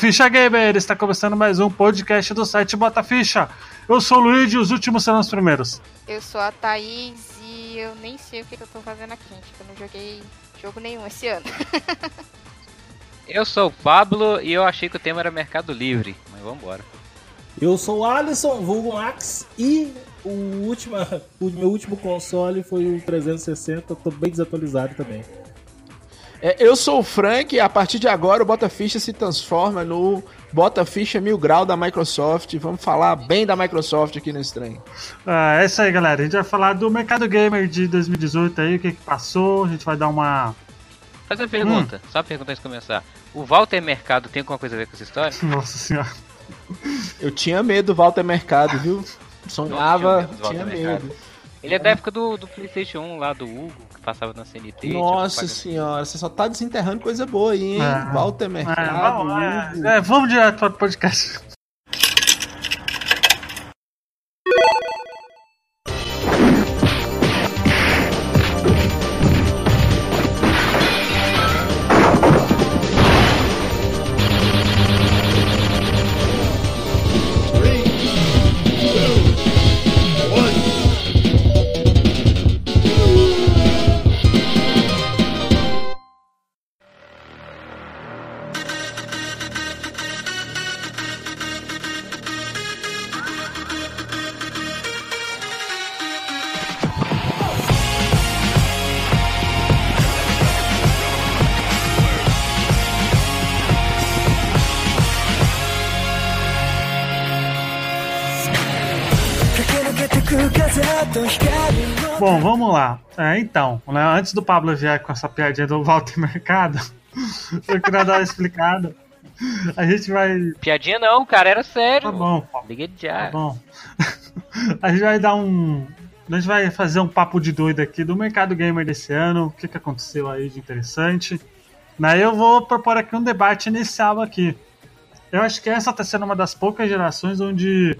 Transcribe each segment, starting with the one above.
Ficha Gamer! Está começando mais um podcast do site Bota Ficha. Eu sou o Luigi e os últimos serão os primeiros. Eu sou a Thaís e eu nem sei o que, eu tô fazendo aqui, gente. Eu não joguei jogo nenhum esse ano. eu sou o Pablo e eu achei que o tema era Mercado Livre, mas vambora. Eu sou o Alisson, vulgo Max, e o, última, o meu último console foi o 360, tô bem desatualizado também. É, eu sou o Frank e a partir de agora o Bota Ficha se transforma no Bota Ficha Mil Grau da Microsoft. Vamos falar bem da Microsoft aqui nesse trem. Ah, é isso aí, galera. A gente vai falar do mercado gamer de 2018 aí, o que, que passou. A gente vai dar uma. Fazer uma pergunta, hum. só uma pergunta antes de começar. O Walter Mercado tem alguma coisa a ver com essa história? Nossa senhora. Eu tinha medo do Walter Mercado, viu? Sonhava, tinha medo. Tinha medo. Ele é da época do, do PlayStation 1 lá do Hugo, que passava na CNT. Nossa senhora, você só tá desenterrando coisa boa aí, hein? É, Walter Mercado. É, vamos, é, vamos direto para o podcast. Bom, vamos lá. É, então, né, antes do Pablo vier com essa piadinha do Walter Mercado, eu queria dar uma explicada. A gente vai. Piadinha não, cara, era sério. Tá bom. Liguei já. Tá bom. A gente vai dar um. A gente vai fazer um papo de doido aqui do mercado gamer desse ano, o que, que aconteceu aí de interessante. Daí eu vou propor aqui um debate inicial aqui. Eu acho que essa está sendo uma das poucas gerações onde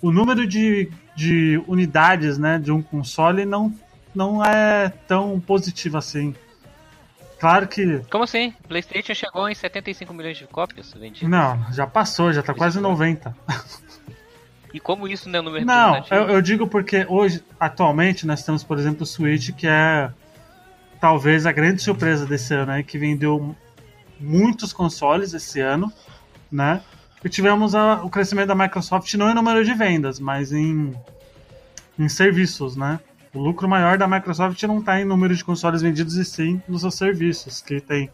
o número de, de unidades né, de um console não, não é tão positivo assim. Claro que. Como assim? PlayStation chegou em 75 milhões de cópias vendidas? Não, já passou, já tá quase 90. E como isso não é número Não, eu, eu, digo porque hoje, atualmente, nós temos, por exemplo, o Switch, que é talvez a grande surpresa desse ano, aí, que vendeu muitos consoles esse ano, né? E tivemos a, o crescimento da Microsoft não em número de vendas, mas em, em serviços, né? O lucro maior da Microsoft não está em número de consoles vendidos e sim nos seus serviços, que tem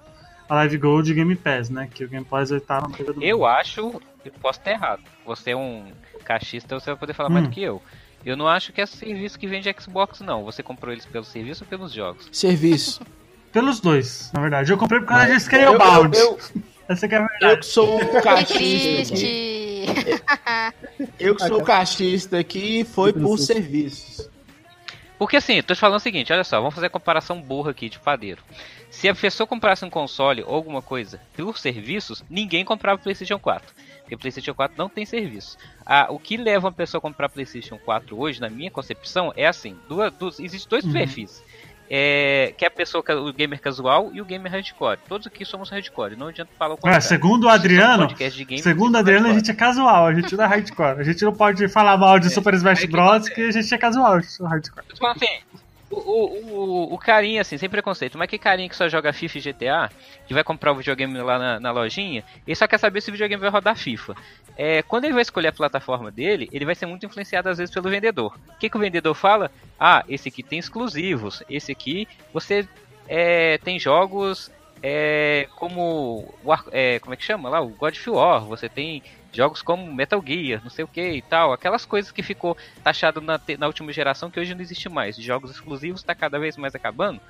a Live Gold e Game Pass, né? Que o Game Pass está na do Eu acho, eu posso estar errado. Você é um caixista, você vai poder falar hum. mais do que eu. Eu não acho que é serviço que vende Xbox, não. Você comprou eles pelo serviço ou pelos jogos? Serviço. pelos dois, na verdade. Eu comprei por causa de Scalebound. Eu, eu, eu, essa que é a verdade. Eu que sou o cachista aqui. Eu que sou o cachista aqui foi por serviços. Porque assim, tô te falando o seguinte, olha só, vamos fazer a comparação burra aqui de padeiro. Se a pessoa comprasse um console ou alguma coisa por serviços, ninguém comprava o PlayStation 4. Porque o PlayStation 4 não tem serviço. Ah, o que leva uma pessoa a comprar PlayStation 4 hoje, na minha concepção, é assim: duas, duas, existem dois uhum. perfis é, que é a pessoa, o gamer casual e o gamer hardcore. Todos aqui somos hardcore, não adianta falar o é, contrário. É, segundo o Adriano, segundo o Adriano, a gente é casual, a gente não é hardcore. A gente não pode falar mal de é, Super Smash Bros. que a gente é casual, hardcore. Então, assim, o, o, o, carinha, assim, sem preconceito, mas que carinha que só joga FIFA e GTA, que vai comprar o videogame lá na, na lojinha, ele só quer saber se o videogame vai rodar FIFA. É, quando ele vai escolher a plataforma dele, ele vai ser muito influenciado às vezes pelo vendedor. O que, que o vendedor fala? Ah, esse aqui tem exclusivos, esse aqui você é, tem jogos é, como é, como é que chama lá? O God of War você tem jogos como Metal Gear não sei o que e tal aquelas coisas que ficou taxado na, na última geração que hoje não existe mais. Jogos exclusivos está cada vez mais acabando.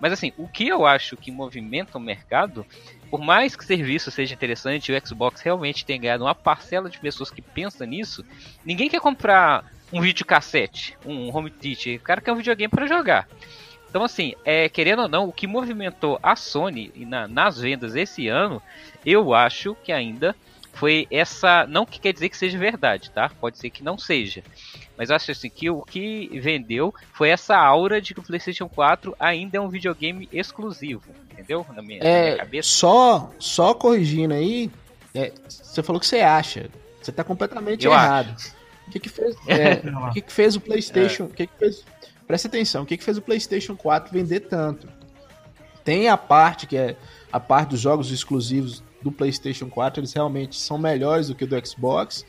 Mas assim o que eu acho que movimenta o mercado por mais que o serviço seja interessante o Xbox realmente tenha ganhado uma parcela de pessoas que pensam nisso ninguém quer comprar um videocassete um home theater. O cara quer um videogame para jogar então, assim, é, querendo ou não, o que movimentou a Sony na, nas vendas esse ano, eu acho que ainda foi essa. Não que quer dizer que seja verdade, tá? Pode ser que não seja. Mas eu acho assim que o que vendeu foi essa aura de que o PlayStation 4 ainda é um videogame exclusivo, entendeu? Na minha, é, na minha cabeça. Só, só corrigindo aí, É, você falou que você acha. Você tá completamente Eu errado. O que que fez, é, o que que fez o PlayStation? O que que fez? Presta atenção. O que que fez o PlayStation 4 vender tanto? Tem a parte que é a parte dos jogos exclusivos do PlayStation 4, eles realmente são melhores do que o do Xbox.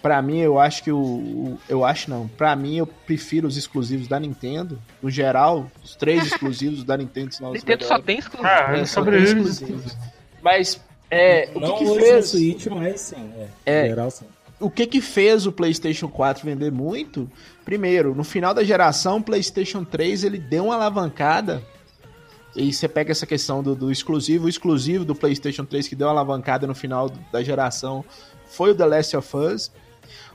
Pra mim, eu acho que o, o- eu acho não. Pra mim, eu prefiro os exclusivos da Nintendo. No geral, os três exclusivos da Nintendo são os Nintendo só tem exclusivo. É, É, sobre são eles. exclusivos. Mas é, o que, Não que hoje fez? Switch, mas sim. É, É. Em geral, sim. O que que fez o PlayStation 4 vender muito? Primeiro, no final da geração, o PlayStation 3 ele deu uma alavancada. E você pega essa questão do, do exclusivo, o exclusivo do PlayStation 3 que deu uma alavancada no final da geração foi o The Last of Us.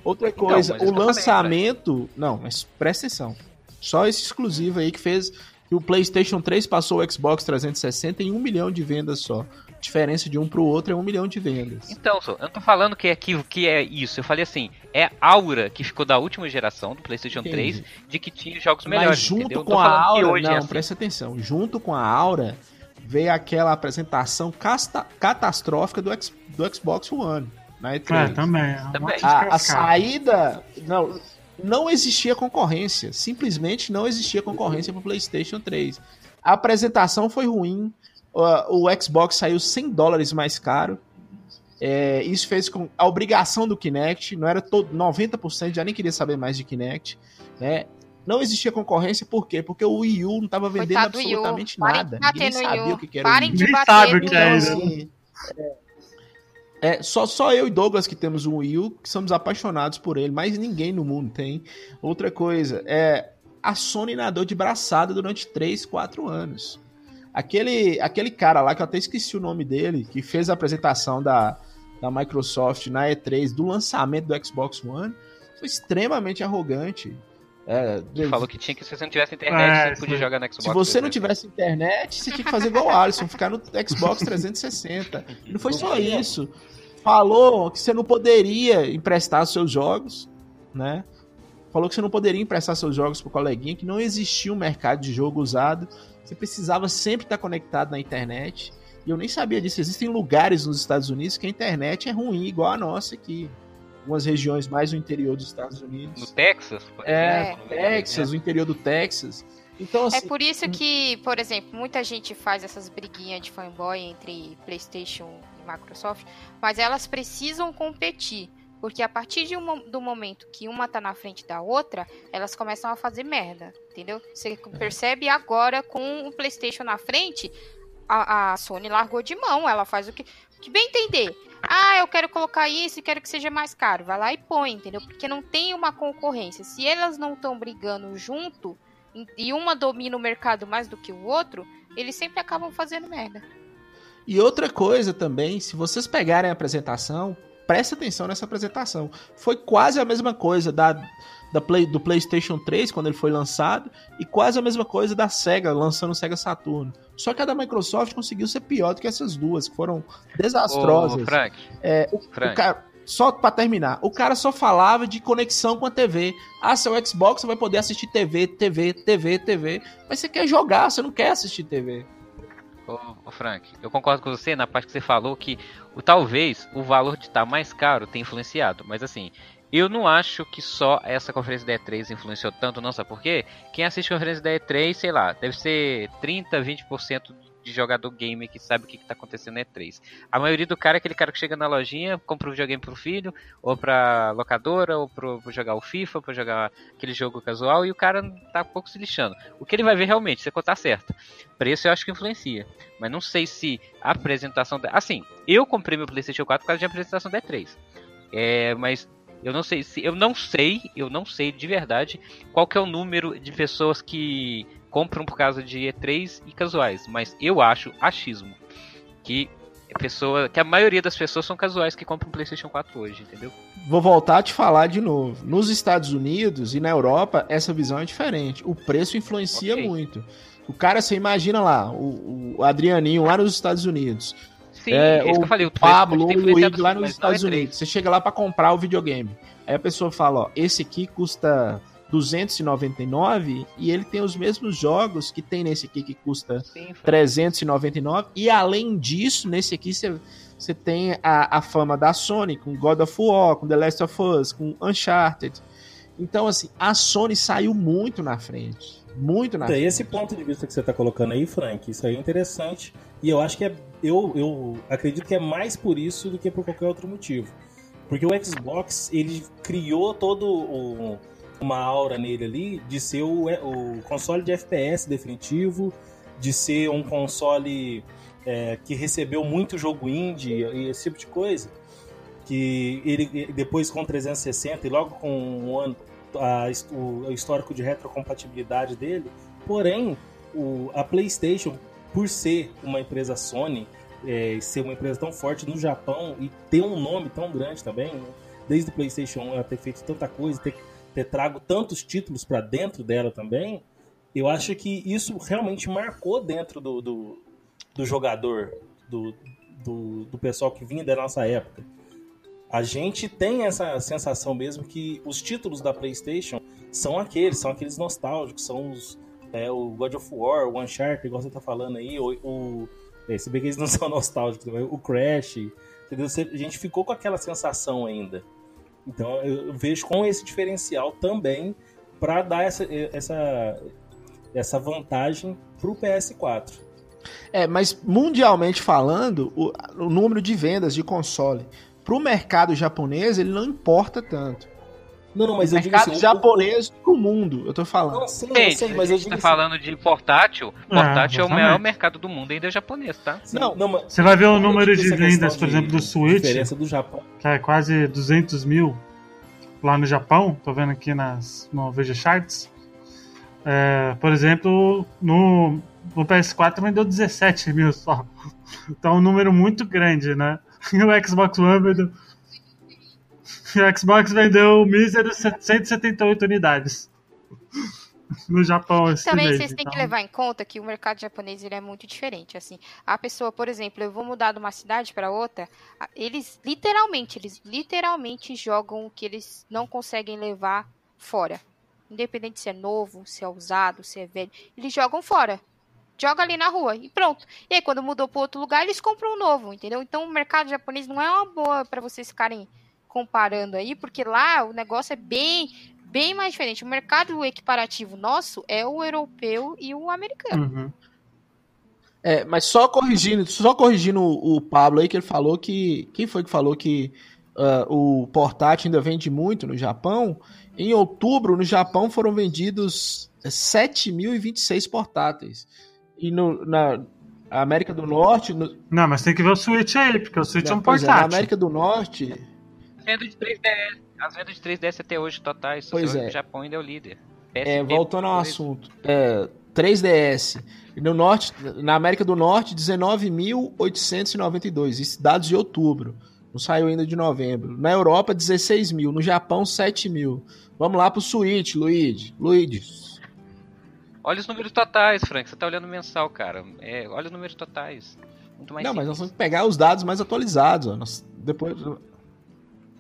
Outra coisa, mas isso o eu falei, lançamento. não, mas presta atenção. Só esse exclusivo aí que fez que o PlayStation 3 passou o Xbox 360 em um milhão de vendas só. Diferença de um pro outro é um milhão de vendas. Então, só, eu não tô falando que é, que, que é isso. Eu falei assim, é a aura que ficou da última geração do PlayStation Entendi. 3 de que tinha jogos melhores. Mas junto entendeu? Com a aura, hoje não, é assim. presta atenção. Junto com a aura veio aquela apresentação casta- catastrófica do, X- do Xbox One na É, E3. também. é uma Também. crítica a, a cara. saída, não, não existia concorrência. Simplesmente não existia concorrência para PlayStation 3. A apresentação foi ruim. O, o Xbox saiu 100 dólares mais caro. É, isso fez com a obrigação do Kinect, não era todo 90%, já nem queria saber mais de Kinect, né? Não existia concorrência, por quê? Porque o Wii U não estava vendendo Coitado absolutamente nada. Ninguém sabia o que, que era o Wii U. Ninguém sabe o que é assim, é, é, só, só eu e Douglas que temos um Wii U, que somos apaixonados por ele, mas ninguém no mundo tem. Outra coisa, é a Sony nadou de braçada durante 3, 4 anos. Aquele, aquele cara lá, que eu até esqueci o nome dele, que fez a apresentação da, da Microsoft na E3 do lançamento do Xbox One, foi extremamente arrogante. É, Falou que tinha que se você não tivesse internet, É, você podia jogar no Xbox. se você não 360. tivesse internet, você tinha que fazer igual o Alisson, ficar no Xbox 360. E não foi só isso. Falou que você não poderia emprestar seus jogos, né? Falou que você não poderia emprestar seus jogos pro coleguinha, que não existia um mercado de jogo usado. Você precisava sempre estar conectado na internet. E eu nem sabia disso. Existem lugares nos Estados Unidos que a internet é ruim, igual a nossa aqui. Algumas regiões mais no interior dos Estados Unidos. No Texas? É, exemplo, Texas, o interior do Texas. Então, assim, É por isso que, por exemplo, muita gente faz essas briguinhas de fanboy entre PlayStation e Microsoft, mas elas precisam competir. Porque a partir de um do momento que uma tá na frente da outra, elas começam a fazer merda, entendeu? Você percebe agora com o PlayStation na frente, a, a Sony largou de mão, ela faz o que, que bem entender. Ah, eu quero colocar isso e quero que seja mais caro. Vai lá e põe, entendeu? Porque não tem uma concorrência. Se elas não estão brigando junto, e uma domina o mercado mais do que o outro, eles sempre acabam fazendo merda. E outra coisa também, se vocês pegarem a apresentação, presta atenção nessa apresentação. Foi quase a mesma coisa da, da Play, do PlayStation 3 quando ele foi lançado e quase a mesma coisa da Sega lançando o Sega Saturn. Só que a da Microsoft conseguiu ser pior do que essas duas, que foram desastrosas. Ô, Frank, É, o, Frank. o cara, só pra terminar, o cara só falava de conexão com a TV. Ah, seu Xbox você vai poder assistir TV, TV, TV, TV. Mas você quer jogar, você não quer assistir TV. Ô, ô, Frank, eu concordo com você na parte que você falou que o, talvez o valor de estar mais caro tenha influenciado, mas assim, eu não acho que só essa conferência da E3 influenciou tanto, não sabe por quê? Quem assiste a conferência da E3, sei lá, deve ser 30, 20% de jogador gamer que sabe o que, que tá acontecendo na E3. A maioria do cara é aquele cara que chega na lojinha, compra um videogame pro filho, ou pra locadora, ou pro, pra jogar o FIFA, pra jogar aquele jogo casual, e o cara tá pouco se lixando. O que ele vai ver realmente, se a conta tá certa. Preço eu acho que influencia. Mas não sei se a apresentação. Da... Assim, eu comprei meu PlayStation 4 por causa de apresentação da E3. É, mas eu não sei se. Eu não sei, eu não sei de verdade qual que é o número de pessoas que compram por causa de E3 e casuais. Mas eu acho achismo. Que a pessoa. Que a maioria das pessoas são casuais que compram PlayStation 4 hoje, entendeu? Vou voltar a te falar de novo. Nos Estados Unidos e na Europa, essa visão é diferente. O preço influencia Ok. muito. O cara, você imagina lá, o, o Adrianinho lá nos Estados Unidos. Sim, é, é isso que o eu falei. O Pablo ou o Luigi lá nos é Estados E3. Unidos. Você chega lá pra comprar o videogame. Aí a pessoa fala, ó, esse aqui custa 299 e ele tem os mesmos jogos que tem nesse aqui que custa Sim, 399 e além disso, nesse aqui você você tem a, a fama da Sony com God of War, com The Last of Us, com Uncharted. Então, assim, a Sony saiu muito na frente. Muito na Então, frente. esse ponto de vista que você tá colocando aí, Frank, isso aí é interessante. E eu acho que é. Eu, eu acredito que é mais por isso do que por qualquer outro motivo. Porque o Xbox, ele criou todo o- uma aura nele ali de ser o, o console de FPS definitivo, de ser um console é, que recebeu muito jogo indie e esse tipo de coisa. Que ele depois com 360 e logo com um ano, a- o, o histórico de retrocompatibilidade dele. Porém, o, a PlayStation, por ser uma empresa Sony, é, ser uma empresa tão forte no Japão e ter um nome tão grande também, né? desde o PlayStation 1 ela ter feito tanta coisa, ter, ter trago tantos títulos para dentro dela também, eu acho que isso realmente marcou dentro do, do, do jogador, do, do, do pessoal que vinha da nossa época. A gente tem essa sensação mesmo que os títulos da PlayStation são aqueles, são aqueles nostálgicos, são os, é, o God of War, o Uncharted, igual você tá falando aí, o, o é, se bem que eles não são nostálgicos, o Crash, entendeu? A gente ficou com aquela sensação ainda. Então eu vejo com esse diferencial também para dar essa, essa, essa vantagem pro PS4. É, mas mundialmente falando, o, o número de vendas de console pro mercado japonês, ele não importa tanto. Não, não, mas o eu digo mercado assim, o- japonês do mundo, eu tô falando. Não, sim, eu sei, a mas eu gente digo tá assim, falando de portátil. Portátil é o maior mercado do mundo, ainda é japonês, tá? sim, não, mas- Você vai ver o eu número digo de vendas, por de exemplo, do Switch, diferença do Japão. que é quase 200 mil lá no Japão. Tô vendo aqui nas, no VG Charts. É, por exemplo, no, no PS4 vendeu 17 mil só. Então, é um número muito grande, né? E o Xbox One vendeu. E o Xbox vendeu míseros 178 unidades. No Japão esse Também mês. vocês têm que então. levar em conta que o mercado japonês ele é muito diferente. Assim, a pessoa, por exemplo, eu vou mudar de uma cidade para outra, a- eles literalmente, eles literalmente jogam o que eles não conseguem levar fora. Independente se é novo, se é usado, se é velho, eles jogam fora. Joga ali na rua e pronto. E aí, quando mudou para outro lugar, eles compram um novo, entendeu? Então, o mercado japonês não é uma boa para vocês ficarem comparando aí, porque lá o negócio é bem, bem mais diferente. O mercado equiparativo nosso é o europeu e o americano. Uhum. É, mas só corrigindo, só corrigindo o, o Pablo aí, que ele falou que. Quem foi que falou que ah, o portátil ainda vende muito no Japão? Em outubro, no Japão, foram vendidos 7.026 portáteis. E no, na América do Norte. no- Não, mas tem que ver o Switch aí, porque o Switch é um pois é, na portátil. América do Norte. Venda de 3DS. As vendas de 3DS até hoje totais. Pois o é. Japão ainda é o líder. É, PSP, voltando ao assunto, é, 3DS. No norte, na América do Norte, 19.892. Isso dados de outubro. Não saiu ainda de novembro. Na Europa, 16 mil. No Japão, 7 mil. Vamos lá pro Switch, Luigi. Luigi. Olha os números totais, Frank. Você tá olhando mensal, cara. É, olha os números totais. Muito mais Não, mas nós simples. vamos pegar os dados mais atualizados. Ó. Nós- depois,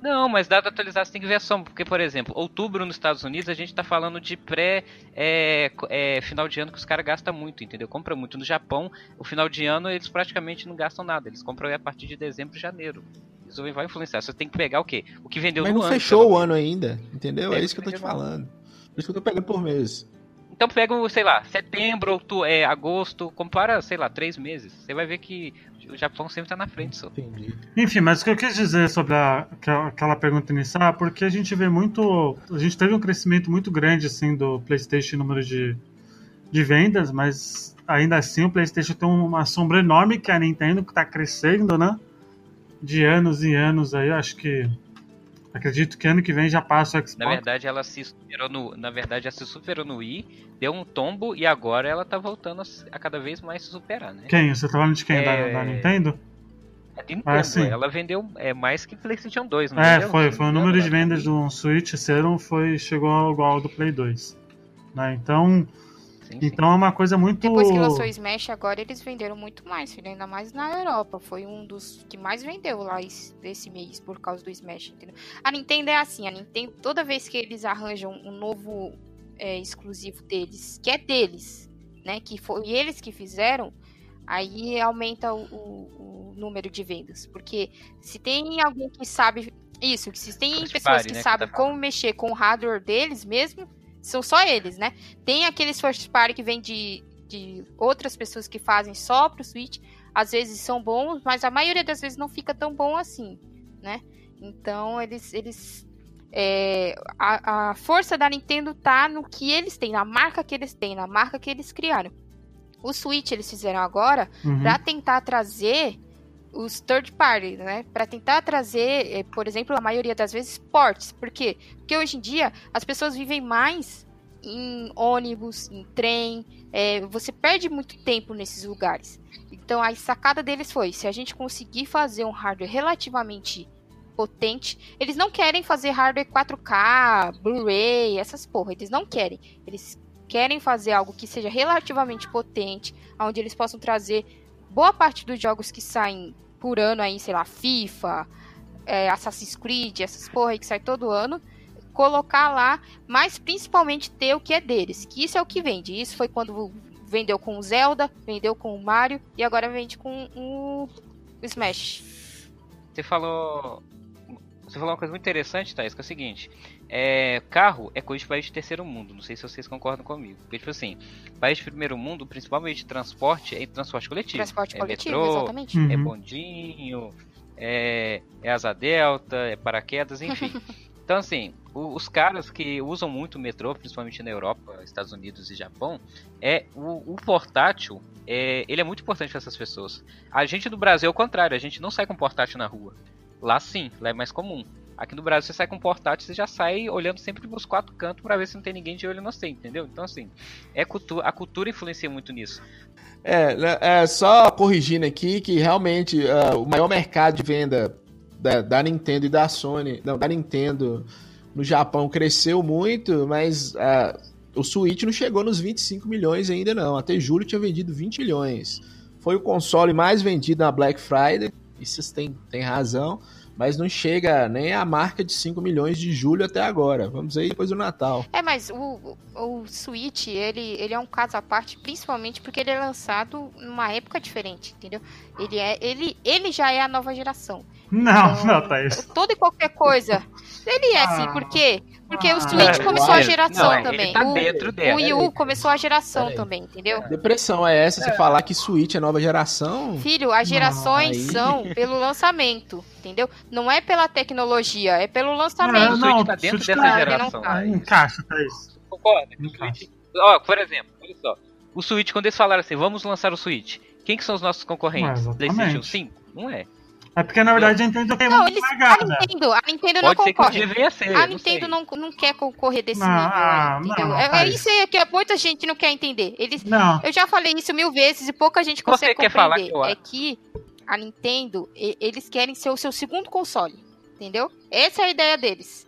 Não, mas dado atualizado você tem que ver a soma. Porque, por exemplo, outubro nos Estados Unidos a gente tá falando de pré é, é, final de ano que os caras gastam muito, entendeu? Compra muito. No Japão, o final de ano eles praticamente não gastam nada. Eles compram a partir de dezembro e janeiro. Isso vai influenciar. Você tem que pegar o quê? O que vendeu mas no não ano. fechou pelo o menos. ano ainda. Entendeu? É, É, isso que eu tô te falando. Por isso que eu tô pegando por mês. Então pega, sei lá, setembro, outubro, é, agosto, compara, sei lá, três meses. Você vai ver que o Japão sempre tá na frente só. Entendi. Enfim, mas o que eu quis dizer sobre a- aquela- pergunta inicial é porque a gente vê muito. A gente teve um crescimento muito grande assim do PlayStation em número de, de vendas, mas ainda assim o PlayStation tem uma sombra enorme que é a Nintendo que está crescendo, né? De anos e anos aí. Acho que. Acredito que ano que vem já passa o Xbox. Na verdade, ela se superou no, na verdade, ela se superou no Wii, deu um tombo e agora ela tá voltando a, cada vez mais se superar, né? Quem? Você tá falando de quem? É- Da, da Nintendo? A Nintendo, Ah, sim. ela vendeu é, mais que PlayStation 2, não É, vendeu? foi, foi o número de vendas do Switch ano foi, chegou igual ao do Play 2. Né? Então, Sim, sim. Então é uma coisa muito. Depois que lançou o Smash, agora eles venderam muito mais, filho, ainda mais na Europa. Foi um dos que mais vendeu lá es- desse mês por causa do Smash, entendeu? A Nintendo é assim, a Nintendo, toda vez que eles arranjam um novo é, exclusivo deles, que é deles, né? Que foi eles que fizeram, aí aumenta o, o- o número de vendas. Porque se tem alguém que sabe isso, que se tem pessoas que né, que sabem tá como mexer com o hardware deles mesmo, são só eles, né? Tem aqueles first party que vem de, de outras pessoas que fazem só pro Switch. Às vezes são bons, mas a maioria das vezes não fica tão bom assim, né? Então eles. eles é, a, a força da Nintendo tá no que eles têm, na marca que eles têm, na marca que eles criaram. O Switch eles fizeram agora Uhum. para tentar trazer os third party, né? Para tentar trazer, eh, por exemplo, a maioria das vezes ports. Por quê? Porque hoje em dia as pessoas vivem mais em ônibus, em trem. eh, você perde muito tempo nesses lugares. Então a sacada deles foi: se a gente conseguir fazer um hardware relativamente potente, eles não querem fazer hardware 4K, Blu-ray, essas porra. Eles não querem. Eles querem fazer algo que seja relativamente potente, onde eles possam trazer boa parte dos jogos que saem por ano aí, sei lá, FIFA, é, Assassin's Creed, essas porra aí que sai todo ano, colocar lá, mas principalmente ter o que é deles, que isso é o que vende. Isso foi quando vendeu com o Zelda, vendeu com o Mario e agora vende com o Smash. Você falou. Você falou uma coisa muito interessante, Thaís, que é o seguinte. É, carro é coisa de país de terceiro mundo. Não sei se vocês concordam comigo. Porque, tipo assim, país de primeiro mundo, principalmente transporte, é transporte coletivo. Transporte é coletivo, metrô, exatamente. Uhum. é bondinho, é, é asa delta, é paraquedas, enfim. então, assim, o- os caras que usam muito o metrô, principalmente na Europa, Estados Unidos e Japão, é o, o portátil, é, ele é muito importante para essas pessoas. A gente do Brasil é o contrário, a gente não sai com portátil na rua. Lá sim, lá é mais comum. Aqui no Brasil você sai com portátil, você já sai olhando sempre pros quatro cantos pra ver se não tem ninguém de olho no você, entendeu? Então assim, é cultu a cultura influencia muito nisso. É, né, é, só corrigindo aqui que realmente ah, o maior mercado de venda da, da Nintendo e da Sony, não, da Nintendo no Japão cresceu muito, mas ah, o Switch não chegou nos 25 milhões ainda não. Até julho tinha vendido 20 milhões. Foi o console mais vendido na Black Friday, vocês têm, têm razão, mas não chega nem a marca de 5 milhões de julho até agora. Vamos aí depois do Natal. É, mas o, o, Switch, ele, ele é um caso à parte, principalmente porque ele é lançado numa época diferente, entendeu? Ele, é, ele, ele já é a nova geração. Não, Então, não, Thaís. Toda e qualquer coisa. Ele é assim, Ah. por quê? Porque o Ah. Switch É, começou a geração Não, é, também. Ele tá o, dentro dela. o Wii U começou a geração também, entendeu? Depressão é essa, você falar que Switch é nova geração? Filho, as gerações aí- são pelo lançamento, entendeu? Não é pela tecnologia, é pelo O lançamento. Ah, Não, Switch tá dentro Switch dessa tá- geração. não tá. Ah, encaixa, Thaís. Concorda? que o Encaixa. Switch- Ó, por exemplo, olha só. O Switch, quando eles falaram assim, vamos lançar o Switch, quem que são os nossos concorrentes? PlayStation exatamente. 5? Não é. É porque, na verdade, a Nintendo tem Não, muito eles, a largada. Nintendo, a Nintendo não Pode concorre. ser. A não Nintendo sei. não, não quer concorrer desse Não, nível, ah, entendeu? não, é, é isso aí que muita gente não quer entender. Eles, Não, eu já falei isso mil vezes e pouca gente Você consegue quer falar compreender. que eu é que a Nintendo, eles querem ser o seu segundo console, entendeu? Essa é a ideia deles.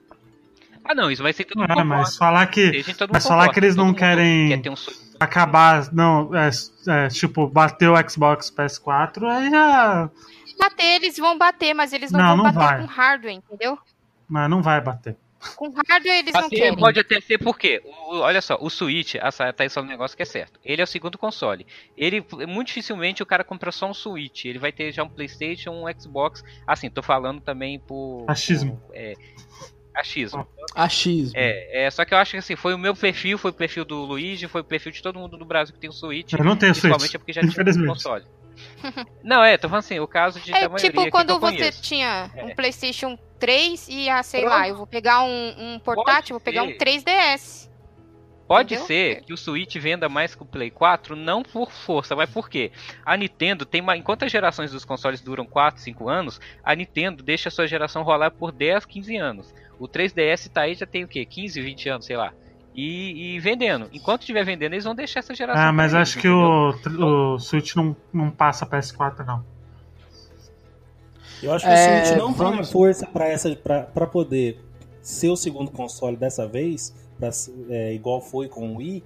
Ah, não, isso vai ser tudo não é, mas falar que mas falar que eles todo não querem- Quer um acabar, não, é, é, tipo, bater o Xbox PS4, aí já. Bater, eles vão bater, mas eles não, Não, vão não bater vai. com hardware, entendeu? Mas não vai bater. Com hardware eles não Assim, querem. pode até ser porque, o- olha só, o Switch, a Sa- Thaís falou um negócio que é certo. Ele é o segundo console. Ele, muito dificilmente o cara compra só um Switch. Ele vai ter já um Playstation, um Xbox. Assim, tô falando também por... Achismo. por, é, achismo. Achismo. É, é, só que eu acho que assim, foi o meu perfil, foi o perfil do Luigi, foi o perfil de todo mundo do Brasil que tem um Switch. Eu não tenho Principalmente Switch. é porque já tinha um console. Não, é, tô falando assim, o caso de É tipo que quando eu você conheço. tinha É. um PlayStation 3 e, ah, sei Pronto. lá, eu vou pegar um, um portátil, vou pegar um ser. 3DS. Pode Entendeu? ser que o Switch venda mais que o Play 4, não por força, mas por quê? A Nintendo tem uma. Enquanto as gerações dos consoles duram 4, 5 anos, a Nintendo deixa a sua geração rolar por 10, 15 anos. O 3DS tá aí já tem o quê? 15, 20 anos, sei lá. E, e vendendo. Enquanto estiver vendendo, eles vão deixar essa geração. Ah, mas eles, acho que entendeu? o, o Switch não, não passa PS4, não. Eu acho que o É, Switch não tem a vamos- força pra essa pra poder ser o segundo console dessa vez, pra, é, igual foi com o Wii,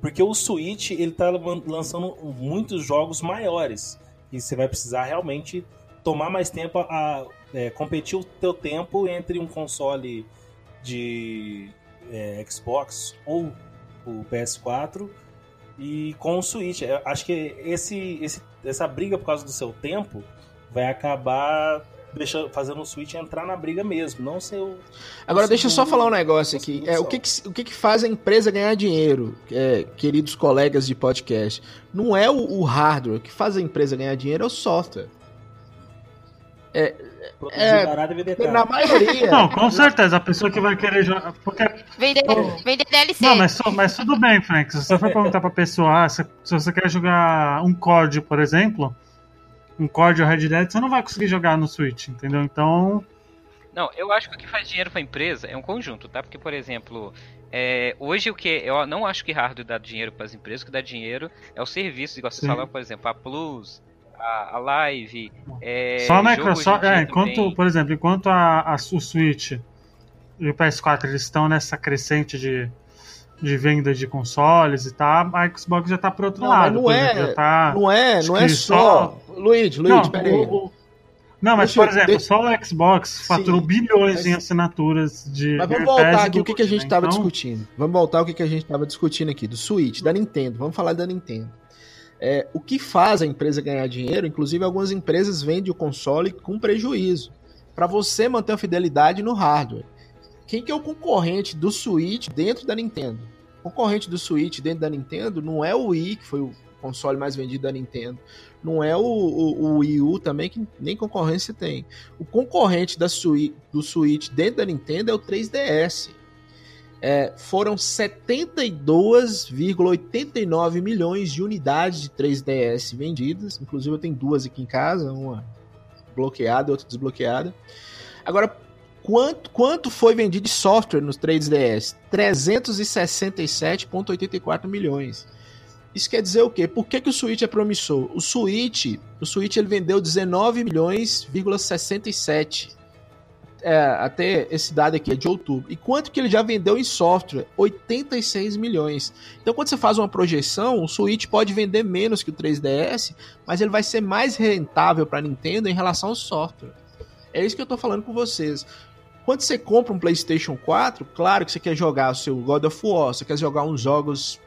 Porque o Switch, ele tá lan- lançando muitos jogos maiores. E você vai precisar realmente tomar mais tempo a, a, é, competir o teu tempo entre um console de é, Xbox ou o PS4 e com o Switch. Eu acho que esse, esse, essa briga por causa do seu tempo vai acabar deixando, fazendo o Switch entrar na briga mesmo, não ser o. Agora, deixa eu só falar um negócio aqui. É, o que, que- o que, que faz a empresa ganhar dinheiro, é, queridos colegas de podcast? Não é o, o hardware. O que faz a empresa ganhar dinheiro é o software. É, e caro. Na maioria. Não, com certeza, a pessoa que vai querer jogar. Porque Vender, vender DLC. Não, mas, mas tudo bem, Frank. Se você for perguntar pra pessoa, ah, se, se você quer jogar um COD, por exemplo, um COD ou Red Dead, você não vai conseguir jogar no Switch, entendeu? Então, Não, eu acho que o que faz dinheiro pra empresa é um conjunto, tá? Porque, por exemplo, é, hoje o que eu não acho que hardware dá dinheiro para as empresas, o que dá dinheiro é o serviço, igual vocês Sim. falaram, por exemplo, a Plus, a, a Live, é, só a jogo Microsoft. É, enquanto, também. por exemplo, enquanto a, a, o Switch e o PS4 eles estão nessa crescente de, de venda de consoles e tal, a Xbox já tá pro outro Não, lado. não por é- exemplo, já tá. Não é, não é que só. Luiz, Luiz, Não, peraí. o- o- não, mas por exemplo, só o Xbox faturou Sim, bilhões mas- em assinaturas de. Mas vamos voltar aqui o que, que a gente né? estava Então, discutindo. Vamos voltar ao que, que a gente estava discutindo aqui, do Switch, da Nintendo. Vamos falar da Nintendo. É, o que faz a empresa ganhar dinheiro, inclusive algumas empresas vendem o console com prejuízo, para você manter a fidelidade no hardware. Quem que é o concorrente do Switch dentro da Nintendo? O concorrente do Switch dentro da Nintendo não é o Wii, que foi o console mais vendido da Nintendo. Não é o, o, o Wii U também, que nem concorrência tem. O concorrente da Switch, do Switch dentro da Nintendo é o 3DS. É, foram 72,89 milhões de unidades de 3DS vendidas. Inclusive eu tenho duas aqui em casa, uma bloqueada, outra desbloqueada. Agora, quanto, quanto foi vendido de software nos 3DS? 367,84 milhões. Isso quer dizer o quê? Por que, que o Switch é promissor? O Switch, o Switch ele vendeu 19 milhões,67 é, até esse dado aqui é de outubro. E quanto que ele já vendeu em software? 86 milhões. Então, quando você faz uma projeção, o Switch pode vender menos que o 3DS, mas ele vai ser mais rentável para a Nintendo em relação ao software. É isso que eu estou falando com vocês. Quando você compra um PlayStation 4, claro que você quer jogar o seu God of War, você quer jogar uns jogos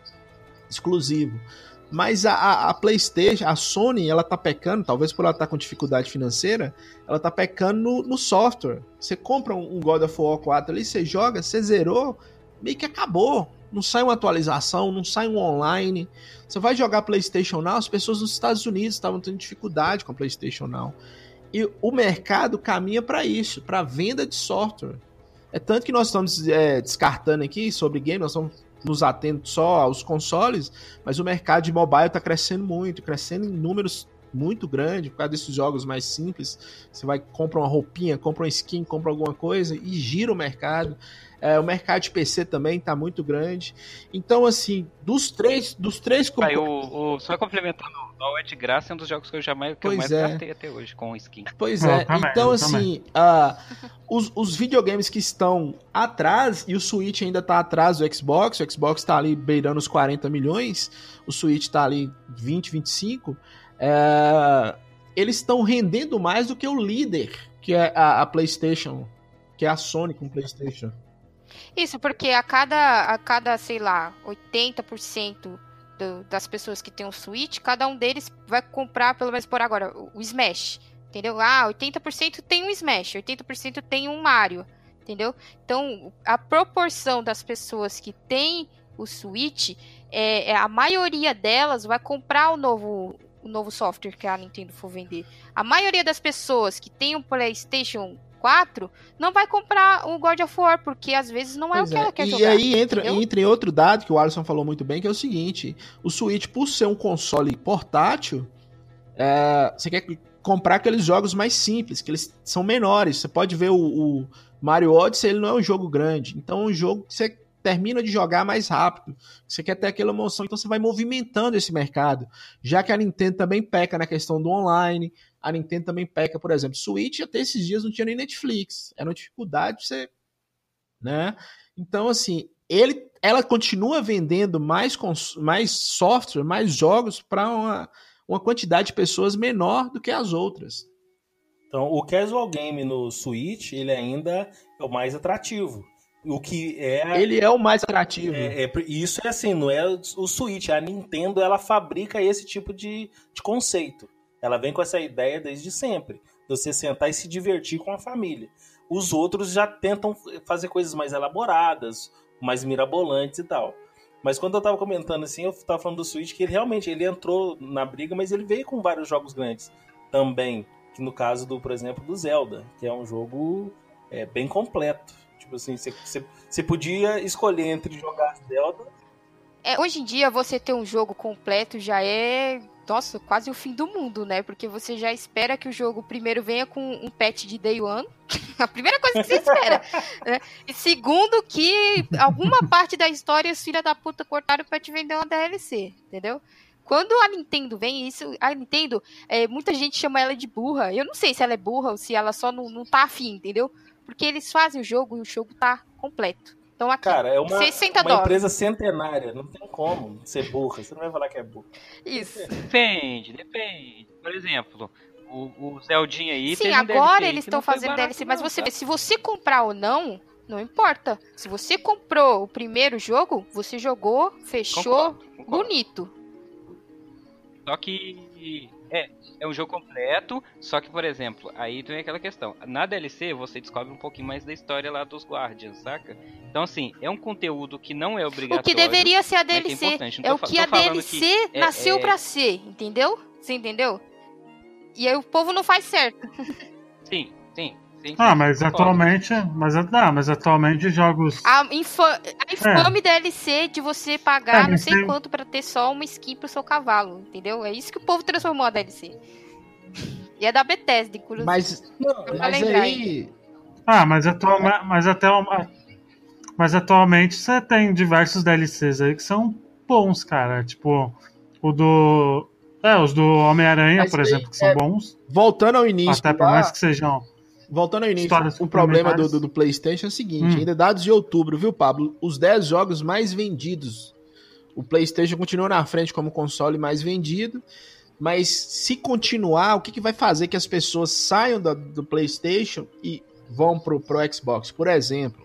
exclusivos. Mas a, a, PlayStation, a Sony, ela tá pecando, talvez por ela estar tá com dificuldade financeira, ela tá pecando no, no software. Você compra um, um, God of War 4 ali, você joga, você zerou, meio que acabou. Não sai uma atualização, não sai um online. Você vai jogar PlayStation Now, as pessoas nos Estados Unidos estavam tendo dificuldade com a PlayStation Now. E o mercado caminha para isso, para venda de software. É tanto que nós estamos é, descartando aqui sobre game, nós estamos nos atendo só aos consoles, mas o mercado de mobile está crescendo muito, crescendo em números muito grandes, por causa desses jogos mais simples. Você vai, compra uma roupinha, compra uma skin, compra alguma coisa e gira o mercado. É, o mercado de PC também está muito grande. Então, assim, dos três, dos três Aí, o, o, só complementando, o Noel de Graça é um dos jogos que eu jamais que eu mais é. gastei até hoje com skin. Pois é, também, então assim, uh, os, os videogames que estão atrás, e o Switch ainda está atrás do Xbox, o Xbox está ali beirando os 40 milhões, o Switch está ali 20, 25, é, eles estão rendendo mais do que o líder, que é a, a PlayStation, que é a Sony com PlayStation. Isso, porque a cada, a cada sei lá, 80% do, das pessoas que têm um Switch, cada um deles vai comprar, pelo menos por agora, o, Smash. Entendeu? Ah, 80% tem um Smash, 80% tem um Mario. Entendeu? Então, a proporção das pessoas que têm o Switch, é, é, a maioria delas vai comprar o novo, o novo software que a Nintendo for vender. A maioria das pessoas que tem um PlayStation 4 não vai comprar o God of War, porque às vezes não é Pois o que ela quer e jogar. E aí entra, entendeu? entra em outro dado que o Alisson falou muito bem, que é o seguinte: o Switch, por ser um console portátil, é, você quer comprar aqueles jogos mais simples, que eles são menores. Você pode ver o, o Mario Odyssey, ele não é um jogo grande. Então é um jogo que você termina de jogar mais rápido. Você quer ter aquela emoção, então você vai movimentando esse mercado. Já que a Nintendo também peca na questão do online, a Nintendo também peca, por exemplo, Switch até esses dias não tinha nem Netflix. Era uma dificuldade de você, né? Então assim, ele, ela continua vendendo mais, mais software, mais jogos para uma, uma quantidade de pessoas menor do que as outras. Então, o casual game no Switch, ele ainda é o mais atrativo. O que é. Ele é o mais atrativo. é- é- isso é assim, não é o Switch. A Nintendo ela fabrica esse tipo de, de conceito. Ela vem com essa ideia desde sempre. Você sentar e se divertir com a família. Os outros já tentam fazer coisas mais elaboradas, mais mirabolantes e tal. Mas quando eu tava comentando assim, eu tava falando do Switch que ele realmente ele entrou na briga, mas ele veio com vários jogos grandes também. Que no caso do, por exemplo, do Zelda, que é um jogo é, bem completo. Tipo assim, você- podia escolher entre jogar Zelda. É, hoje em dia, você ter um jogo completo já é, nossa, quase o fim do mundo, né? Porque você já espera que o jogo primeiro venha com um patch de day one. A primeira coisa que você espera. né? E segundo, que alguma parte da história os filha da puta cortaram pra te vender uma DLC, entendeu? Quando a Nintendo vem, isso, a Nintendo, é, muita gente chama ela de burra. Eu não sei se ela é burra ou se ela só não, não tá afim, entendeu? Porque eles fazem o jogo e o jogo tá completo. Então aqui, Cara, é uma, 60 uma empresa centenária. Não tem como ser burra. Você não vai falar que é burra. Isso. Depende, depende. Por exemplo, o, o Zeldinha aí. Sim, um agora DLC aí eles estão fazendo DLC, mas não, você tá? vê, se você comprar ou não, não importa. Se você comprou o primeiro jogo, você jogou, fechou, Concordo, concordo. bonito. Só que é, é um jogo completo, só que, por exemplo, aí tem aquela questão. Na DLC você descobre um pouquinho mais da história lá dos Guardians, saca? Então, assim, é um conteúdo que não é O obrigatório. que deveria ser a é DLC é tô o que a DLC que é- nasceu é- pra ser, entendeu? Você entendeu? E aí o povo não faz certo. Sim, sim, Ah, mas atualmente. Mas, ah, mas atualmente jogos. A, infa- a infame DLC de você pagar É, não sei tem- quanto pra ter só uma skin pro seu cavalo, entendeu? É isso que o povo transformou a DLC. E é da Bethesda, inclusive. Mas, Não, mas lembrar aí. Ah, mas, atualmente, mas até uma- Mas atualmente você tem diversos DLCs aí que são bons, cara. Tipo, o do. É, os do Homem-Aranha, por aí, exemplo, que são é, bons. Voltando ao início, Até por lá, mais que sejam. Voltando ao início, o problema do, do, do PlayStation é o seguinte: Hum. ainda dados de outubro, viu, Pablo? Os 10 jogos mais vendidos. O PlayStation continua na frente como console mais vendido. Mas se continuar, o que, que vai fazer que as pessoas saiam da- do PlayStation e vão pro, pro Xbox? Por exemplo,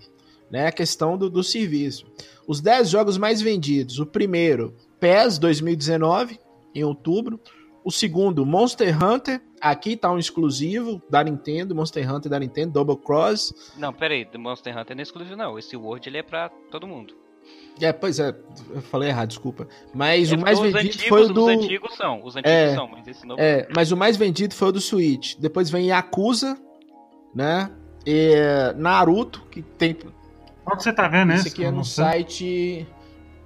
né, a questão do, do serviço. Os 10 jogos mais vendidos. O primeiro, PES 2019, em outubro. O segundo, Monster Hunter. Aqui tá um exclusivo da Nintendo, Monster Hunter da Nintendo, Double Cross. Não, pera aí, do Monster Hunter não é exclusivo, não. Esse World ele é pra todo mundo. É, pois é, eu falei errado, desculpa. Mas É o mais vendido antigos, foi o do. Os antigos são, os antigos É, são, mas esse novo. É, mas o mais vendido foi o do Switch. Depois vem Yakuza, né? E Naruto, que tem. Onde você tá vendo isso? Esse aqui é no site.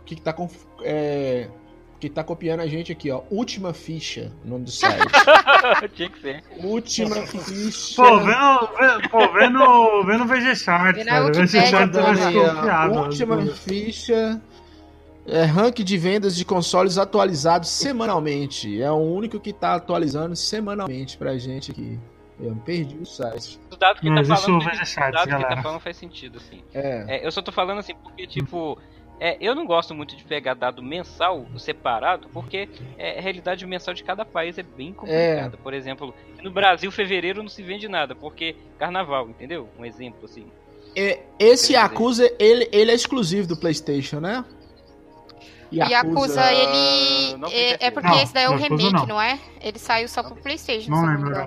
Que tá com. É, que tá copiando a gente aqui, ó. Última ficha, o nome do site. Tinha que ser. Última ficha. Pô, vendo, pô, vendo, vendo o VG a cara. O VG mais última ficha. É, ranking de vendas de consoles atualizados semanalmente. É o único que tá atualizando semanalmente pra gente aqui. Eu perdi o site. O dado que tá falando. o VG o Chat, dado que tá falando faz sentido, assim. É. É, eu só tô falando assim porque, tipo, é, eu não gosto muito de pegar dado mensal separado, porque é, a realidade mensal de cada país é bem complicada. Por exemplo, no Brasil, fevereiro não se vende nada, porque carnaval, entendeu? Um exemplo, assim. É, esse Yakuza, ele, ele é exclusivo do PlayStation, né? Yakuza, Ah, ele. É, é certeza. porque Não, esse daí é o Yakuza remake, não. não. é? Ele saiu só pro PlayStation, Não lembro.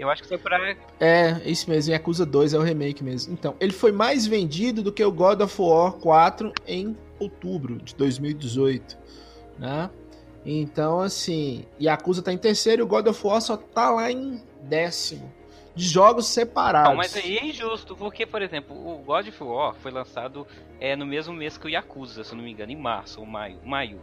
Eu acho que foi pra. É, isso mesmo, Yakuza 2 é o remake mesmo. Então, ele foi mais vendido do que o God of War 4 em outubro de 2018, né? Então, assim, Yakuza tá em terceiro e o God of War só tá lá em décimo. De jogos separados. Não, mas aí é injusto, porque, por exemplo, o God of War foi lançado é, no mesmo mês que o Yakuza, se não me engano, em março ou maio. maio.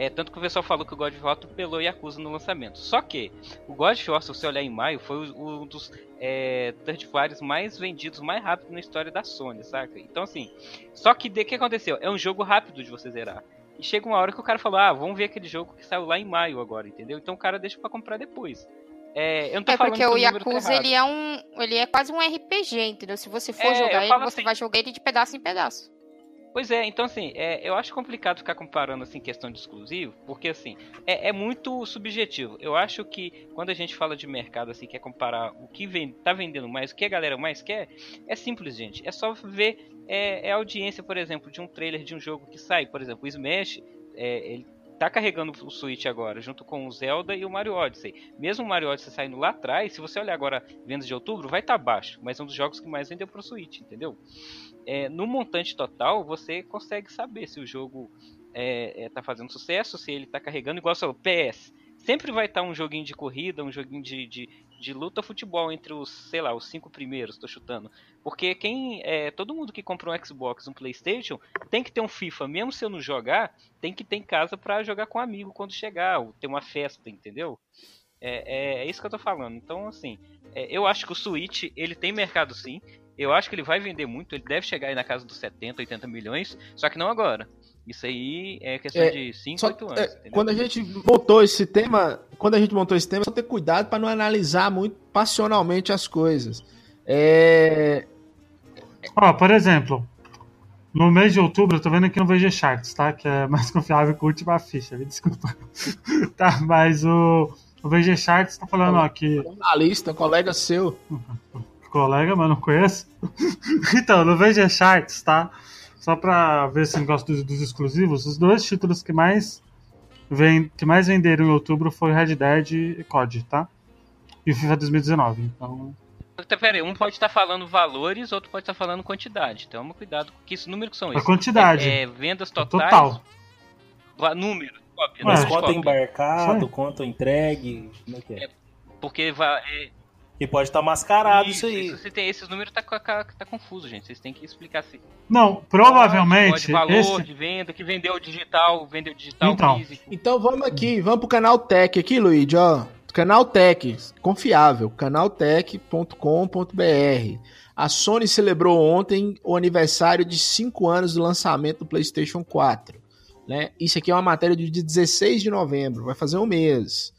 É, tanto que o pessoal falou que o God of War atropelou Yakuza no lançamento. Só que o God of War, se você olhar em maio, foi um dos é, third parties mais vendidos, mais rápido na história da Sony, saca? Então, assim, só que o que aconteceu? É um jogo rápido de você zerar. E chega uma hora que o cara falou, ah, vamos ver aquele jogo que saiu lá em maio agora, entendeu? Então o cara deixa pra comprar depois. É, É porque que o tá Yakuza, errado. ele é um. Ele é quase um RPG, entendeu? Se você for É, jogar ele, falo você assim- vai jogar ele de pedaço em pedaço. Pois é, então assim, é, eu acho complicado ficar comparando assim questão de exclusivo, porque assim, é, é, muito subjetivo. Eu acho que quando a gente fala de mercado assim, quer comparar o que vem, tá vendendo mais, o que a galera mais quer, é simples, gente. É só ver é, é a audiência, por exemplo, de um trailer de um jogo que sai, por exemplo, o Smash, é, ele tá carregando o Switch agora, junto com o Zelda e o Mario Odyssey. Mesmo o Mario Odyssey saindo lá atrás, se você olhar agora vendas de outubro, vai estar tá baixo, mas é um dos jogos que mais vendeu pro Switch, entendeu? É, no montante total, você consegue saber se o jogo é, é, tá fazendo sucesso, se ele tá carregando, igual o PS. Sempre vai estar tá um joguinho de corrida, um joguinho de, de, de luta futebol entre os, sei lá, os cinco primeiros, tô chutando. Porque quem. É, todo mundo que compra um Xbox, um Playstation, tem que ter um FIFA. Mesmo se eu não jogar, tem que ter em casa para jogar com um amigo quando chegar, ou ter uma festa, entendeu? É, é, é, isso que eu tô falando. Então, assim, é, eu acho que o Switch, ele tem mercado sim. Eu acho que ele vai vender muito, ele deve chegar aí na casa dos 70, 80 milhões, só que não agora. Isso aí é questão é, de 5, 8 anos. É, quando a gente montou esse tema, quando a gente montou esse tema, só ter cuidado para não analisar muito passionalmente as coisas. É... Ó, por exemplo, no mês de outubro, eu tô vendo aqui no VG Charts, tá? Que é mais confiável que o última ficha, me desculpa. tá, mas o, o VG Charts tá falando, ó, que... Jornalista, colega seu. Colega, mas não conheço. então, no VG Charts, tá? Só pra ver se gosta dos, dos, exclusivos, os dois títulos que mais, vem, que mais venderam em outubro foi Red Dead e COD, tá? E o FIFA 2019, então... Então, peraí, um pode estar falando valores, outro pode estar falando quantidade. Então, toma cuidado, que esses números são esses. A quantidade. É, é vendas totais. Total. Número. Cópia, Mas quanto embarcado, quanto entregue, como é que é? é porque vai, é, e pode estar tá mascarado isso, isso aí. Se você tem esses números, tá, tá, confuso, gente. Vocês têm que explicar assim. Não, provavelmente. Pode, valor esse... de venda, que vendeu digital, vendeu digital então. físico. Então vamos aqui, vamos pro canal Tech aqui, Luigi, ó. Canal Tech, confiável, canaltech.com.br. A Sony celebrou ontem o aniversário de 5 anos do lançamento do PlayStation 4. Né? Isso aqui é uma matéria de 16 de novembro, vai fazer um mês.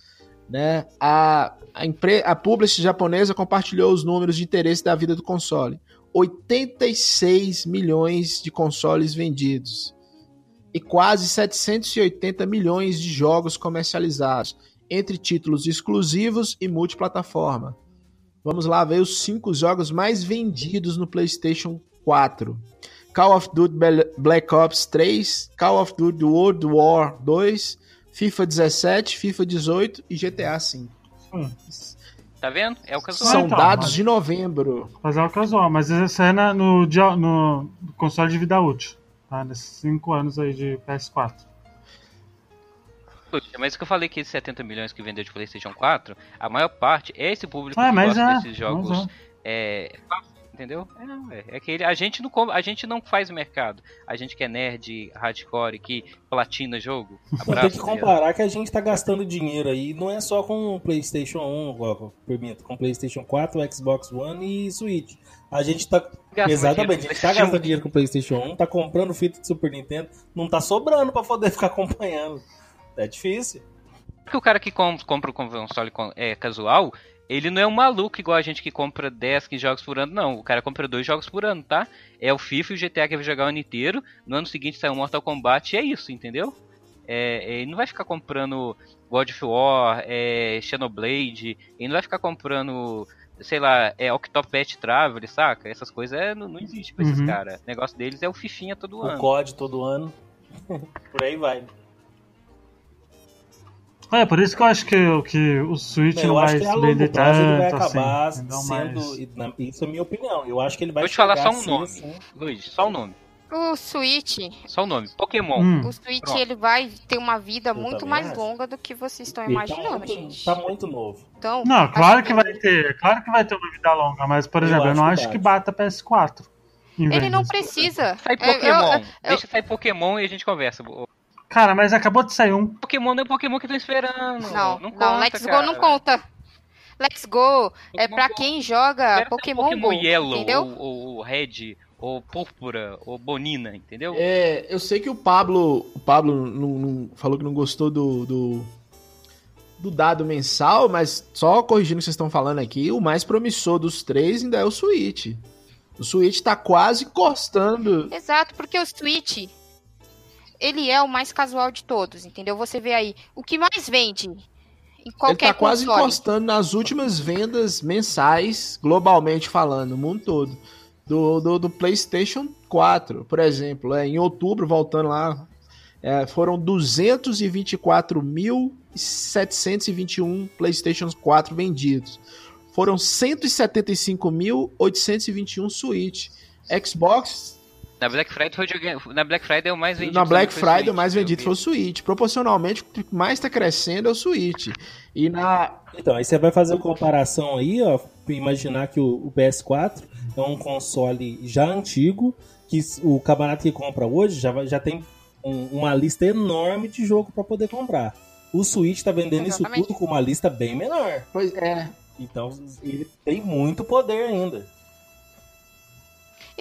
Né? A, a, empre... a japonesa compartilhou os números de interesse da vida do console. 86 milhões de consoles vendidos e quase 780 milhões de jogos comercializados, entre títulos exclusivos e multiplataforma. Vamos lá ver os cinco jogos mais vendidos no PlayStation 4. Call of Duty Black Ops 3, Call of Duty World War 2, FIFA 17, FIFA 18 e GTA V. Hum. Tá vendo? É o casual. São então, dados mas... de novembro. Mas é o casual, mas essa é na, no, no, no console de vida útil, tá? Nesses 5 anos aí de PS4. Mas o que eu falei que esses 70 milhões que vendeu de PlayStation 4, a maior parte é esse público ah, que gosta é, desses jogos é. É, entendeu? É, é, que ele, a, gente não, a gente não faz mercado. A gente que é nerd, hardcore, que platina jogo. Abraço, Tem que comparar que a gente tá gastando dinheiro aí, não é só com o PlayStation 1, permito, com PlayStation 4, Xbox One e Switch. A gente tá. Gasta exatamente, a gente tá gastando dinheiro com o PlayStation 1, tá comprando fita de Super Nintendo, não tá sobrando para poder ficar acompanhando. É difícil. Porque o cara que compra o console é, casual, ele não é um maluco igual a gente que compra 10, 15 jogos por ano, não. O cara compra dois jogos por ano, tá? É o FIFA e o GTA que vai jogar o ano inteiro. No ano seguinte sai o Mortal Kombat e é isso, entendeu? É, ele não vai ficar comprando God of War, é, Xenoblade, ele não vai ficar comprando, sei lá, é Octopath Traveler, saca? Essas coisas é, não, não existe pra esses uhum. caras. O negócio deles é o Fifinha todo o ano. O COD todo ano. por aí vai. É, por isso que eu acho que, que o Switch não, não vai se vender tanto, ele vai acabar assim, sendo... Mais... Isso é a minha opinião. Eu acho que ele vai Vou te falar só um nome, assim. Luiz, só um nome. O Switch. Só o nome. Pokémon. Hum. O Switch Pronto. ele vai ter uma vida eu muito mais acho. longa do que vocês estão tá imaginando, tá muito, gente. Tá muito novo. Então, não, claro que vai ter. Claro que vai ter uma vida longa, mas, por exemplo, eu, eu não acho que bata PS4. Ele não precisa. Sai Pokémon. Eu, eu, Deixa sair Pokémon e a gente conversa. Cara, mas acabou de sair um. Pokémon não é Pokémon que eu tô esperando. Não, não, conta, não Let's cara. Go não conta. Let's Go é pra quem joga Pokémon, Pokémon Go, Yellow, entendeu? Ou, ou Red, ou Púrpura, ou Bonina, entendeu? É, eu sei que o Pablo, o Pablo não, não falou que não gostou do, do, do, dado mensal, mas só corrigindo o que vocês estão falando aqui, o mais promissor dos três ainda é o Switch. O Switch tá quase encostando. Exato, porque o Switch, ele é o mais casual de todos, entendeu? Você vê aí, o que mais vende em qualquer Ele tá quase console. encostando nas últimas vendas mensais, globalmente falando, no mundo todo. Do, do, do PlayStation 4, por exemplo. É, em outubro, voltando lá, é, foram 224.721 PlayStation 4 vendidos. Foram 175.821 Switch. Xbox, Na Black Friday foi o Na Black Friday o mais vendido. na Black Friday, o Switch, mais eu vendido foi o Switch. Proporcionalmente, o que mais está crescendo é o Switch. E na, Então, aí você vai fazer uma comparação aí, ó, imaginar que o, o PS4 é um console já antigo, que o camarada que compra hoje já, já tem um- uma lista enorme de jogo pra poder comprar. O Switch tá vendendo Exatamente. isso tudo com uma lista bem menor. pois é, Então, ele tem muito poder ainda.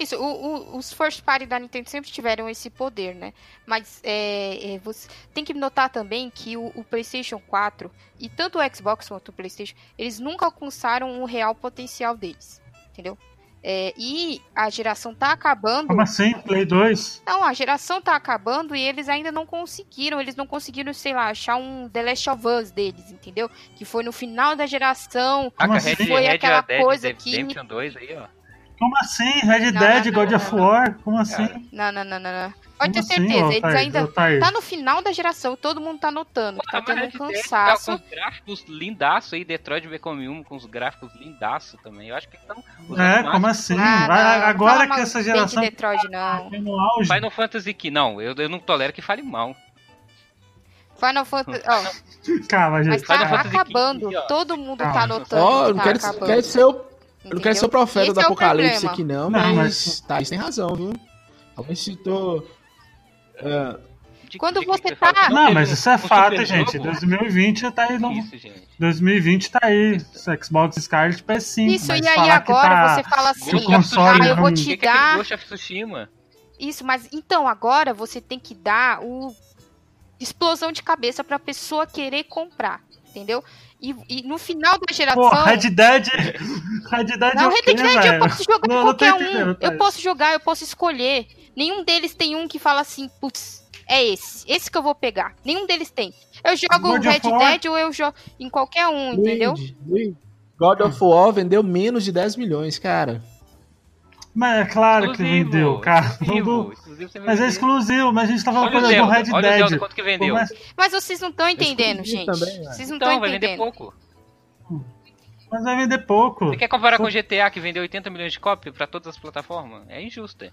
Isso, o- o- os first party da Nintendo sempre tiveram esse poder, né? Mas é, é, você tem que notar também que o, o PlayStation 4 e tanto o Xbox quanto o PlayStation, eles nunca alcançaram o real potencial deles, entendeu? É, e a geração tá acabando. Como assim? Play 2? Não, a geração tá acabando e eles ainda não conseguiram, eles não conseguiram, sei lá, achar um The Last of Us deles, entendeu? Que foi no final da geração. Como que a assim? Red, Foi Red aquela Dead coisa que- Redemption 2 aí, ó. Como assim? Red Não, Dead, não, God não, of não. War? Como assim? Não, não, não, não, não. Pode Como ter assim, certeza, ô, eles ainda Thaís? Tá no final da geração, todo mundo tá notando. que Tá Mas tendo um Dead Tá cansaço. com os gráficos lindaços aí, Detroit Become Human com os gráficos lindaços também. Eu acho que estão É, como assim? Ah, Vai- não, agora que essa geração de Detroit, não. tá no auge. Final Fantasy que não, eu, eu não tolero que fale mal. Final Fantasy. Ó, Calma, mas gente. tá Final acabando. XV, ó. Todo mundo Calma. tá notando. Ó, não tá quero, acabando, quero ser o, eu não entendeu? quero ser o profeta Esse do é apocalipse aqui, não, Não, mas, mas- Thaís tem razão, viu? Alguém citou. De- Quando você tá- Não, mas isso é fato, gente. jogo? 2020 tá aí. No... Isso, gente. 2020 tá aí. Xbox Scarlet PS5. Isso, mas e aí agora tá... você fala que o assim, console ah, eu vou não- O te é dar isso, mas então agora você tem que dar o explosão de cabeça pra pessoa querer comprar, entendeu? E, e no final da geração. Pô, Red Dead. Red Dead Não, é o Red Dead eu posso jogar Não, qualquer um. Eu posso jogar, eu posso escolher. Nenhum deles tem um que fala assim, putz, é esse. Esse que eu vou pegar. Nenhum deles tem. Eu jogo God Red. Dead ou eu jogo em qualquer um, entendeu? God of War vendeu menos de 10 milhões, cara. Mas é claro que Exclusivo, vendeu, cara. exclusivo, exclusivo Mas é exclusivo, mas a gente tá falando Olha coisa do Red olha o Zelda Dead. quanto que vendeu. Mas, Mas vocês não estão entendendo, exclusivo gente. também? Vocês não estão Então, vai vender entendendo. pouco. mas vai vender pouco. Você quer comparar com o GTA que vendeu 80 milhões de cópias pra todas as plataformas? É injusto. é.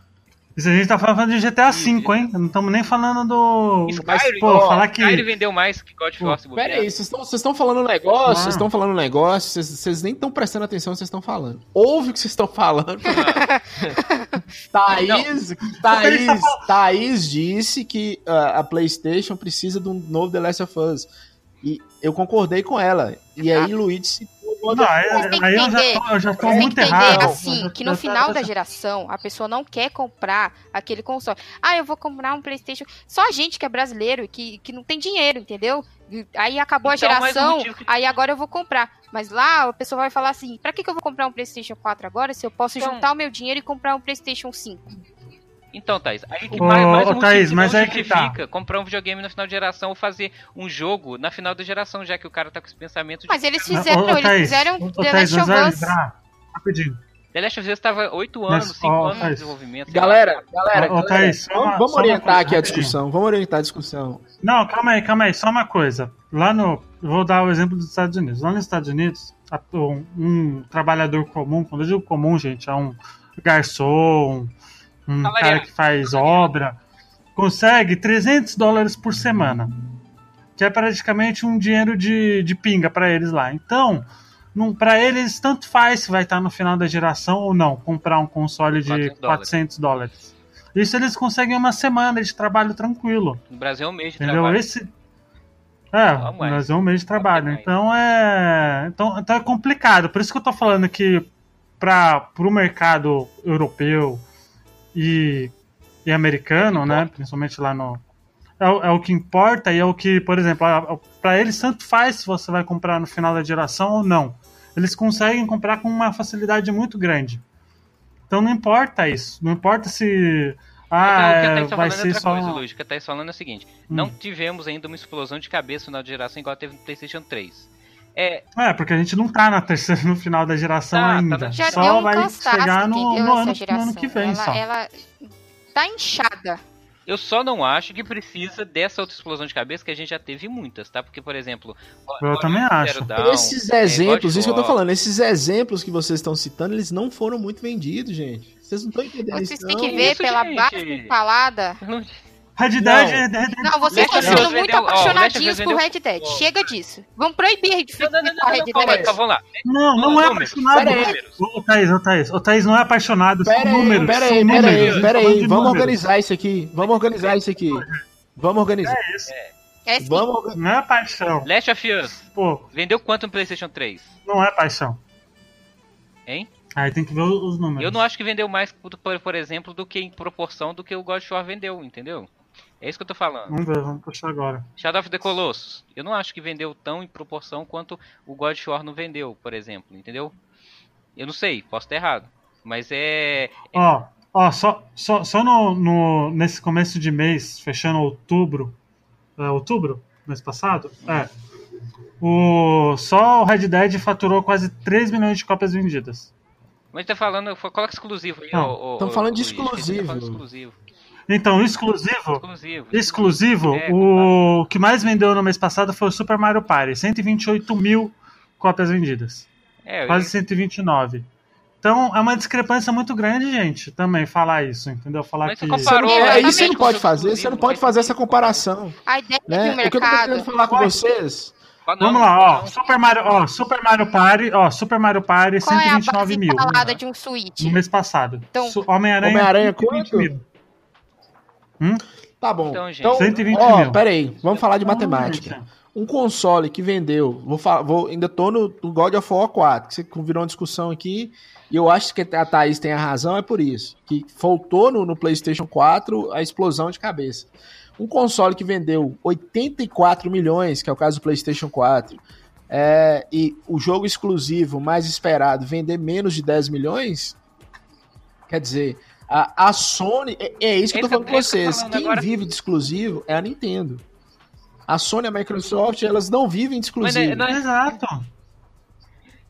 Isso a gente tá falando de GTA V, hein? Não estamos nem falando do. Skyrim, pô, ó, falar que. Skyrim vendeu mais que God of War, Pera aí, vocês estão- vocês estão falando negócio, Ah. vocês estão falando negócio, vocês, nem estão prestando atenção no que vocês estão falando. Ouve o que vocês estão falando. Thaís, Thaís, Thaís disse que ah, a PlayStation precisa de um novo The Last of Us. E eu concordei com ela. E aí, o God Não, of aí, eu já tô, eu já tô Você tem muito que entender errado. assim, que no final da geração a pessoa não quer comprar aquele console. Ah, eu vou comprar um Playstation. Só a gente que é brasileiro e que, que não tem dinheiro, entendeu? Aí acabou Então, a um geração, que- aí agora eu vou comprar. Mas lá a pessoa vai falar assim, pra que, que eu vou comprar um Playstation 4 agora se eu posso Então- juntar o meu dinheiro e comprar um Playstation 5? Então, Thaís, aí que Ô, mais, mais ô, um Thaís, que mas não aí que tá. comprar um videogame no final de geração ou fazer um jogo na final da geração, já que o cara tá com esse pensamento de Mas eles Ô, fizeram, ô, eles Thaís, fizeram ô, The Last of Us. lembrar, rapidinho. The Last of Us tava 8 Mas, anos, 5 ó, anos de Thaís. desenvolvimento. sei lá. Galera, galera, Ô, ô, galera, Thaís, vamos, uma- vamos orientar coisa, aqui a discussão. Vamos orientar a discussão. Não, calma aí, calma aí, só uma coisa. Lá no. eu Vou dar o exemplo dos Estados Unidos. Lá nos Estados Unidos, um, um trabalhador comum, quando eu digo comum, gente, é um garçom, um Salariado. cara que faz obra, consegue 300 dólares por semana. Que é praticamente um dinheiro de, de pinga para eles lá. Então, não, para eles, tanto faz se vai estar no final da geração ou não, comprar um console de 400 400 dólares. Isso eles conseguem uma semana de trabalho tranquilo. No Brasil é um mês de Entendeu? trabalho. Esse. É, mas- mas é um mês de trabalho. Então é. Então, então é complicado. Por isso que eu tô falando que para o mercado europeu e, e americano, né? Principalmente lá no. É, o- é o que importa e é o que, por exemplo, para eles tanto faz se você vai comprar no final da geração ou não. Eles conseguem comprar com uma facilidade muito grande. Então não importa isso. Não importa se. Então, Ah, o que a é, Thaís tá vai falando é ser outra só. coisa, Luiz. O que a Thaís falando é o seguinte: Hum. não tivemos ainda uma explosão de cabeça no final de geração igual teve no PlayStation 3. É, É, porque a gente não tá na terceira, no final da geração Tá, tá ainda. na- Já só deu um vai cansaço, chegar no, no ano, no ano que vem ela, só. ela tá inchada. eu só não acho que precisa dessa outra explosão de cabeça que a gente já teve muitas, tá? Porque, por exemplo, Eu também acho. Down, esses é, exemplos, God isso que eu tô falando, esses exemplos que vocês estão citando, eles não foram muito vendidos, gente. Vocês não estão entendendo Vocês isso, têm não. que ver Isso, pela gente. base falada. Não- Red Dead. Red Dead. Não, vocês estão sendo muito apaixonadinhos por Red Dead. Chega disso. Vamos proibir de Red não, calma aí, Dead. calma, vamos lá. Não, não é apaixonado. Ô, Thaís, ô, Thaís. Ô, Thaís não é apaixonado, são Pera aí, números. pera aí, pera números. aí, pera aí. Vamos números. organizar isso aqui. Vamos organizar isso aqui. Vamos organizar. É isso. É. Vamos organizar. Não é paixão. Last of Us, Pô, vendeu quanto no PlayStation 3? não é paixão. Hein? Aí tem que ver os números. Eu não acho que vendeu mais, por, por exemplo, do que em proporção do que o God of War vendeu, entendeu? É isso que eu tô falando. Vamos ver, vamos puxar agora. Shadow of the Colossus, eu não acho que vendeu tão em proporção quanto o God of War não vendeu, por exemplo, entendeu? Eu não sei, posso estar errado. Mas é. Ó, ó, só, só, só no, no, nesse começo de mês, fechando outubro. É, outubro? Mês passado? É. O, só o Red Dead faturou quase 3 milhões de cópias vendidas. Mas tá falando, coloca exclusivo aí, tamo ô, falando de falar exclusivo. Exclusivo. Então, exclusivo. Exclusivo. Exclusivo, É, o que mais vendeu no mês passado foi o Super Mario Party. 128 mil cópias vendidas. É, Quase ia- 129. Então é uma discrepância muito grande, gente, também falar isso, entendeu? Falar Mas que. comparou- É, isso você não pode fazer, você não pode mas- fazer essa comparação. A ideia Né? de um O que eu tô mercado. querendo falar com vocês. Ah, não, Vamos lá, ó. não. Super Mario, ó, Super Mario Party, ó, Super Mario Party, Qual é a 129 base mil. de um Switch? No mês passado. Então- Homem-Aranha. Homem-Aranha 120 quanto? mil. Hum? Tá bom. Então, gente. Então, 120 ó, mil. pera aí, vamos falar de matemática. gente. Um console que vendeu, vou, fa- vou ainda tô no, no God of War 4, que você virou uma discussão aqui, e eu acho que a Thaís tem a razão, é por isso. Que faltou no, no PlayStation 4 a explosão de cabeça. Um console que vendeu 84 milhões, que é o caso do PlayStation 4, é, e o jogo exclusivo mais esperado vender menos de 10 milhões, quer dizer, a, a Sony. É, é isso que eu tô Esse- falando com vocês. falando Quem agora- vive de exclusivo é a Nintendo. A Sony e a Microsoft, elas não vivem de exclusivo. Mas, né, não- Exato.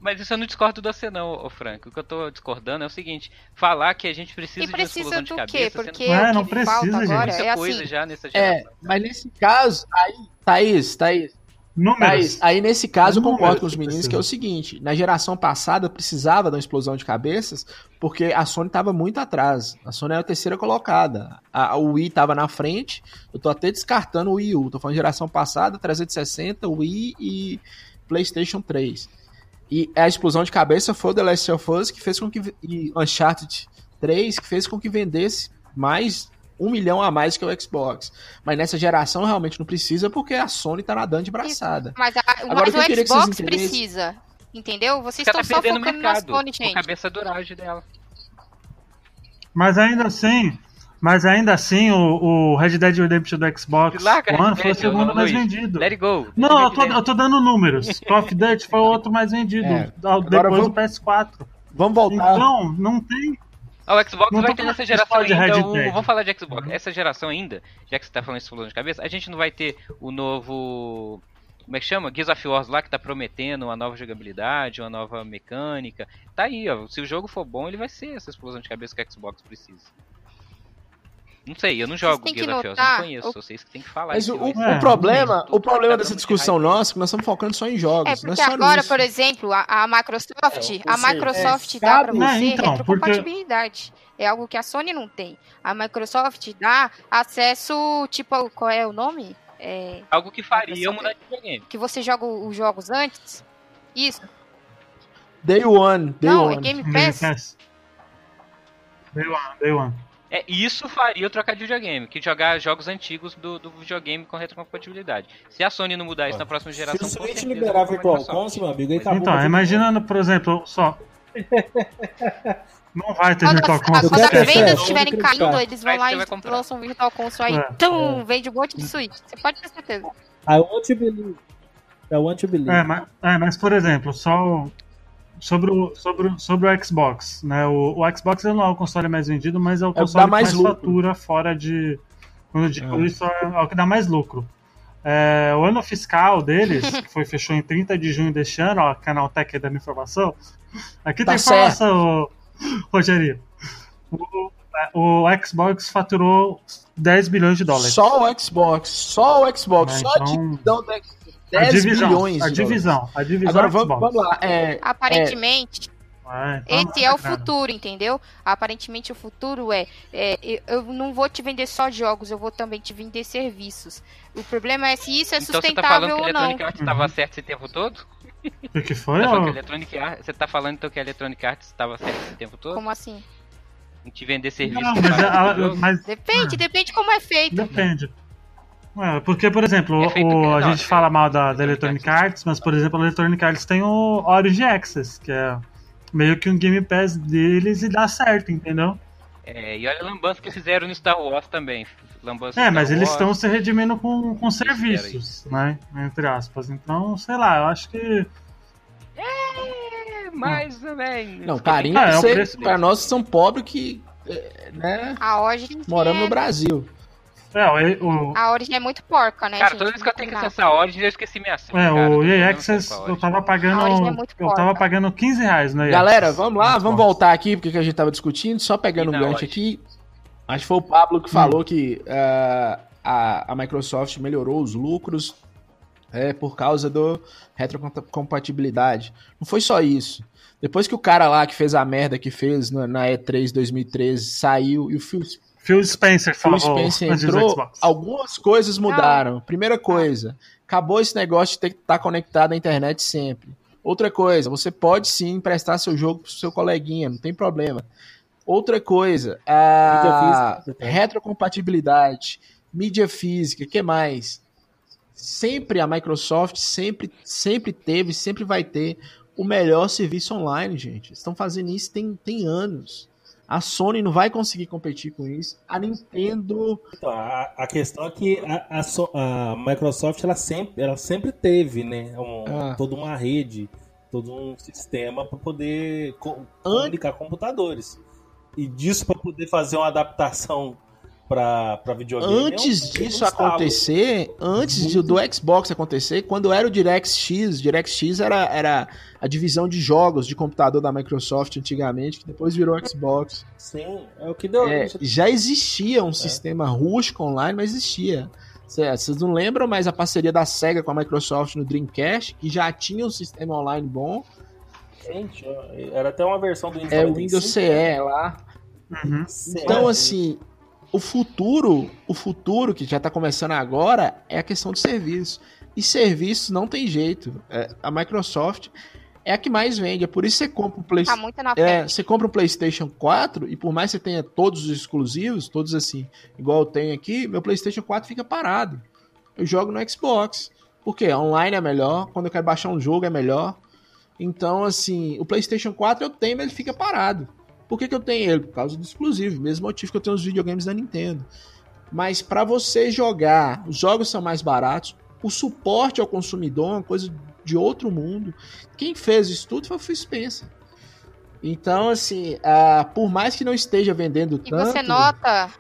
Mas isso eu não discordo de você não, ô Franco. O que eu tô discordando é o seguinte, falar que a gente precisa E de uma precisa explosão de do cabeça, quê? sendo Porque É, não o que precisa, falta gente. agora é coisa assim. já nessa É, geração. mas nesse caso, aí, Thaís, Thaís, Números. Thaís, aí nesse caso eu Números concordo com os meninos precisa. que é o seguinte, na geração passada precisava de uma explosão de cabeças, porque a Sony estava muito atrás. A Sony era a terceira colocada. A, a Wii estava na frente. Eu tô até descartando o Wii U. Tô falando geração passada, 360, Wii e PlayStation 3. E a explosão de cabeça foi o The Last of Us que fez com que e Uncharted 3 que fez com que vendesse mais um milhão a mais que o Xbox. Mas nessa geração realmente não precisa porque a Sony tá nadando de braçada. Mas, a, Agora, mas o que vocês Xbox precisa. Entendeu? Vocês ela estão tá só focando na mercado Sony, com gente. a cabeça duragem dela. Mas ainda assim. Mas ainda assim, o, o Red Dead Redemption do Xbox Larga One foi o segundo mais Luiz. vendido. Let it go. Não, eu tô, eu tô dando números. Call of Duty foi o outro mais vendido É. depois vamos- do PS4. Vamos voltar. Então, não tem. Ah, o Xbox Não vai ter falando nessa geração Red ainda. o- Dead. vamos falar de Xbox. Essa geração ainda, já que você tá falando isso de cabeça, a gente não vai ter o novo. Como é que chama? Gears of War lá que tá prometendo uma nova jogabilidade, uma nova mecânica. Tá aí, ó. Se o jogo for bom, ele vai ser essa explosão de cabeça que o Xbox precisa. Não sei, eu não jogo Gears of War, eu notar não conheço. o- Vocês que tem que falar Mas isso. o, o- É, o problema, o problema dessa dando discussão hype. nossa é que nós estamos focando só em jogos. É, não porque só agora, nisso. por exemplo, a, a Microsoft, É, a Microsoft é, dá pra sabe- você então, retrocompatibilidade. É algo que a Sony não tem. A Microsoft dá acesso, tipo, qual é o nome? É, Algo que faria mudar de videogame. que você joga os jogos antes? Isso. Day One, Day não, é One. Game Game. Pass. Day One, Day One. É, isso faria eu trocar de videogame, que jogar jogos antigos do, do videogame com retrocompatibilidade. Se a Sony não mudar isso na próxima Se geração, o com Switch liberar Virtual. Console, meu amigo, aí acabou. Então, imaginando, por exemplo, só. Não vai ter Quando, Virtual Console. quando as vendas estiverem caindo, eles vão lá e lançam um Virtual Console aí, É, tum, vende um monte de Switch. Você pode ter certeza. I want to believe. I want to believe. É, mas, é, mas, por exemplo, só. O- sobre o, sobre, o- sobre o Xbox, né? O, o Xbox não é o console mais vendido, mas é o que console dá mais que mais lucro. fatura fora de. Quando digo É. isso, é, é o que dá mais lucro. É, o ano fiscal deles, que foi, fechou em 30 de junho deste ano, ó, Canaltech aí dando informação. Aqui Tá tem informação, ô, Rogerinho. O, o Xbox faturou 10 bilhões de dólares. Só o Xbox, só o Xbox, É, só a então- divisão do X- a 10 divisão, bilhões. a divisão, a divisão Agora vamos, Xbox. vamos lá. É, Aparentemente, É, então, esse é o futuro, entendeu? Aparentemente o futuro é, é, eu- não vou te vender só jogos, eu vou também te vender serviços. O problema é se isso é Então você tá sustentável falando que a ou não. Electronic Arts estava Uhum. certo esse tempo todo? O que foi? Tá que Arts- Você tá falando então que a Electronic Arts estava certo esse tempo todo? Como assim? Em te vender serviço Não, pra mas, mas Depende, depende como é feito. Depende. É, porque, por exemplo, É o- a gente é- fala mal da, da Electronic Arts, mas, por exemplo, a Electronic Arts tem o Origin Access, que é meio que um Game Pass deles e dá certo, entendeu? É, e olha a lambança que fizeram no Star Wars também. Lambança É, mas Star eles Wars. estão se redimindo com, com serviços, né? Entre aspas. Então, sei lá, eu acho que. É, mas também. não, carinho Ah, é você- preço pra nós que são pobres que, é, né, A Origin moramos é, no Brasil. É, o, o, A Origin é muito porca, né, Cara, gente? toda vez que eu tenho que acessar a Origin, eu esqueci minha senha. é, cara, o EA Access, eu tava pagando. é muito Eu tava pagando 15 reais no EA Galera, vamos lá, no vamos voltar aqui porque que a gente tava discutindo, só pegando um gancho aqui. Acho que foi o Pablo que falou que ah, a, a Microsoft melhorou os lucros é, por causa do retrocompatibilidade. Não foi só isso. Depois que o cara lá que fez a merda que fez na, na E3 2013 saiu e o Phil, Phil Spencer Phil falou Spencer antes do entrou, Xbox. algumas coisas mudaram. Primeira coisa, acabou esse negócio de ter que estar conectado à internet sempre. Outra coisa, você pode sim emprestar seu jogo pro seu coleguinha, não tem problema. Outra coisa, a retrocompatibilidade, mídia física, que mais? Sempre a Microsoft sempre, sempre teve, sempre vai ter o melhor serviço online, gente. Estão fazendo isso tem, tem anos. A Sony não vai conseguir competir com isso. A Nintendo Então, a, a questão é que a, a So- a Microsoft ela sempre, ela sempre teve, né, um- Ah. toda uma rede, todo um sistema para poder comunicar com computadores. E disso para poder fazer uma adaptação para videogame. é Antes é um disso acontecer, antes de- do Xbox acontecer, quando era o DirectX, DirectX era, era a divisão de jogos de computador da Microsoft antigamente, que depois virou Xbox. Sim, é o que deu. É, já existia um sistema rústico online, mas existia. Cê- Vocês não lembram, mas a parceria da SEGA com a Microsoft no Dreamcast, que já tinha um sistema online bom, Gente, era até uma versão do Windows é o 95, Windows CE lá. Uhum. Então, assim, o futuro, o futuro que já tá começando agora é a questão de serviço. E serviços não tem jeito. É, a Microsoft é a que mais vende. É por isso que você compra Tá PlayStation. na É, você compra um PlayStation 4 e por mais que você tenha todos os exclusivos, todos assim, igual eu tenho aqui, meu PlayStation 4 fica parado. Eu jogo no Xbox. Por quê? Online é melhor, quando eu quero baixar um jogo é melhor. Então, assim, o PlayStation 4 eu tenho, mas ele fica parado. Por que, que eu tenho ele? Por causa do exclusivo, mesmo motivo que eu tenho os videogames da Nintendo. Mas para você jogar, os jogos são mais baratos, o suporte ao consumidor é uma coisa de outro mundo. Quem fez isso tudo foi o Phil Spencer. Então, assim, ah, por mais que não esteja vendendo E tanto, você nota,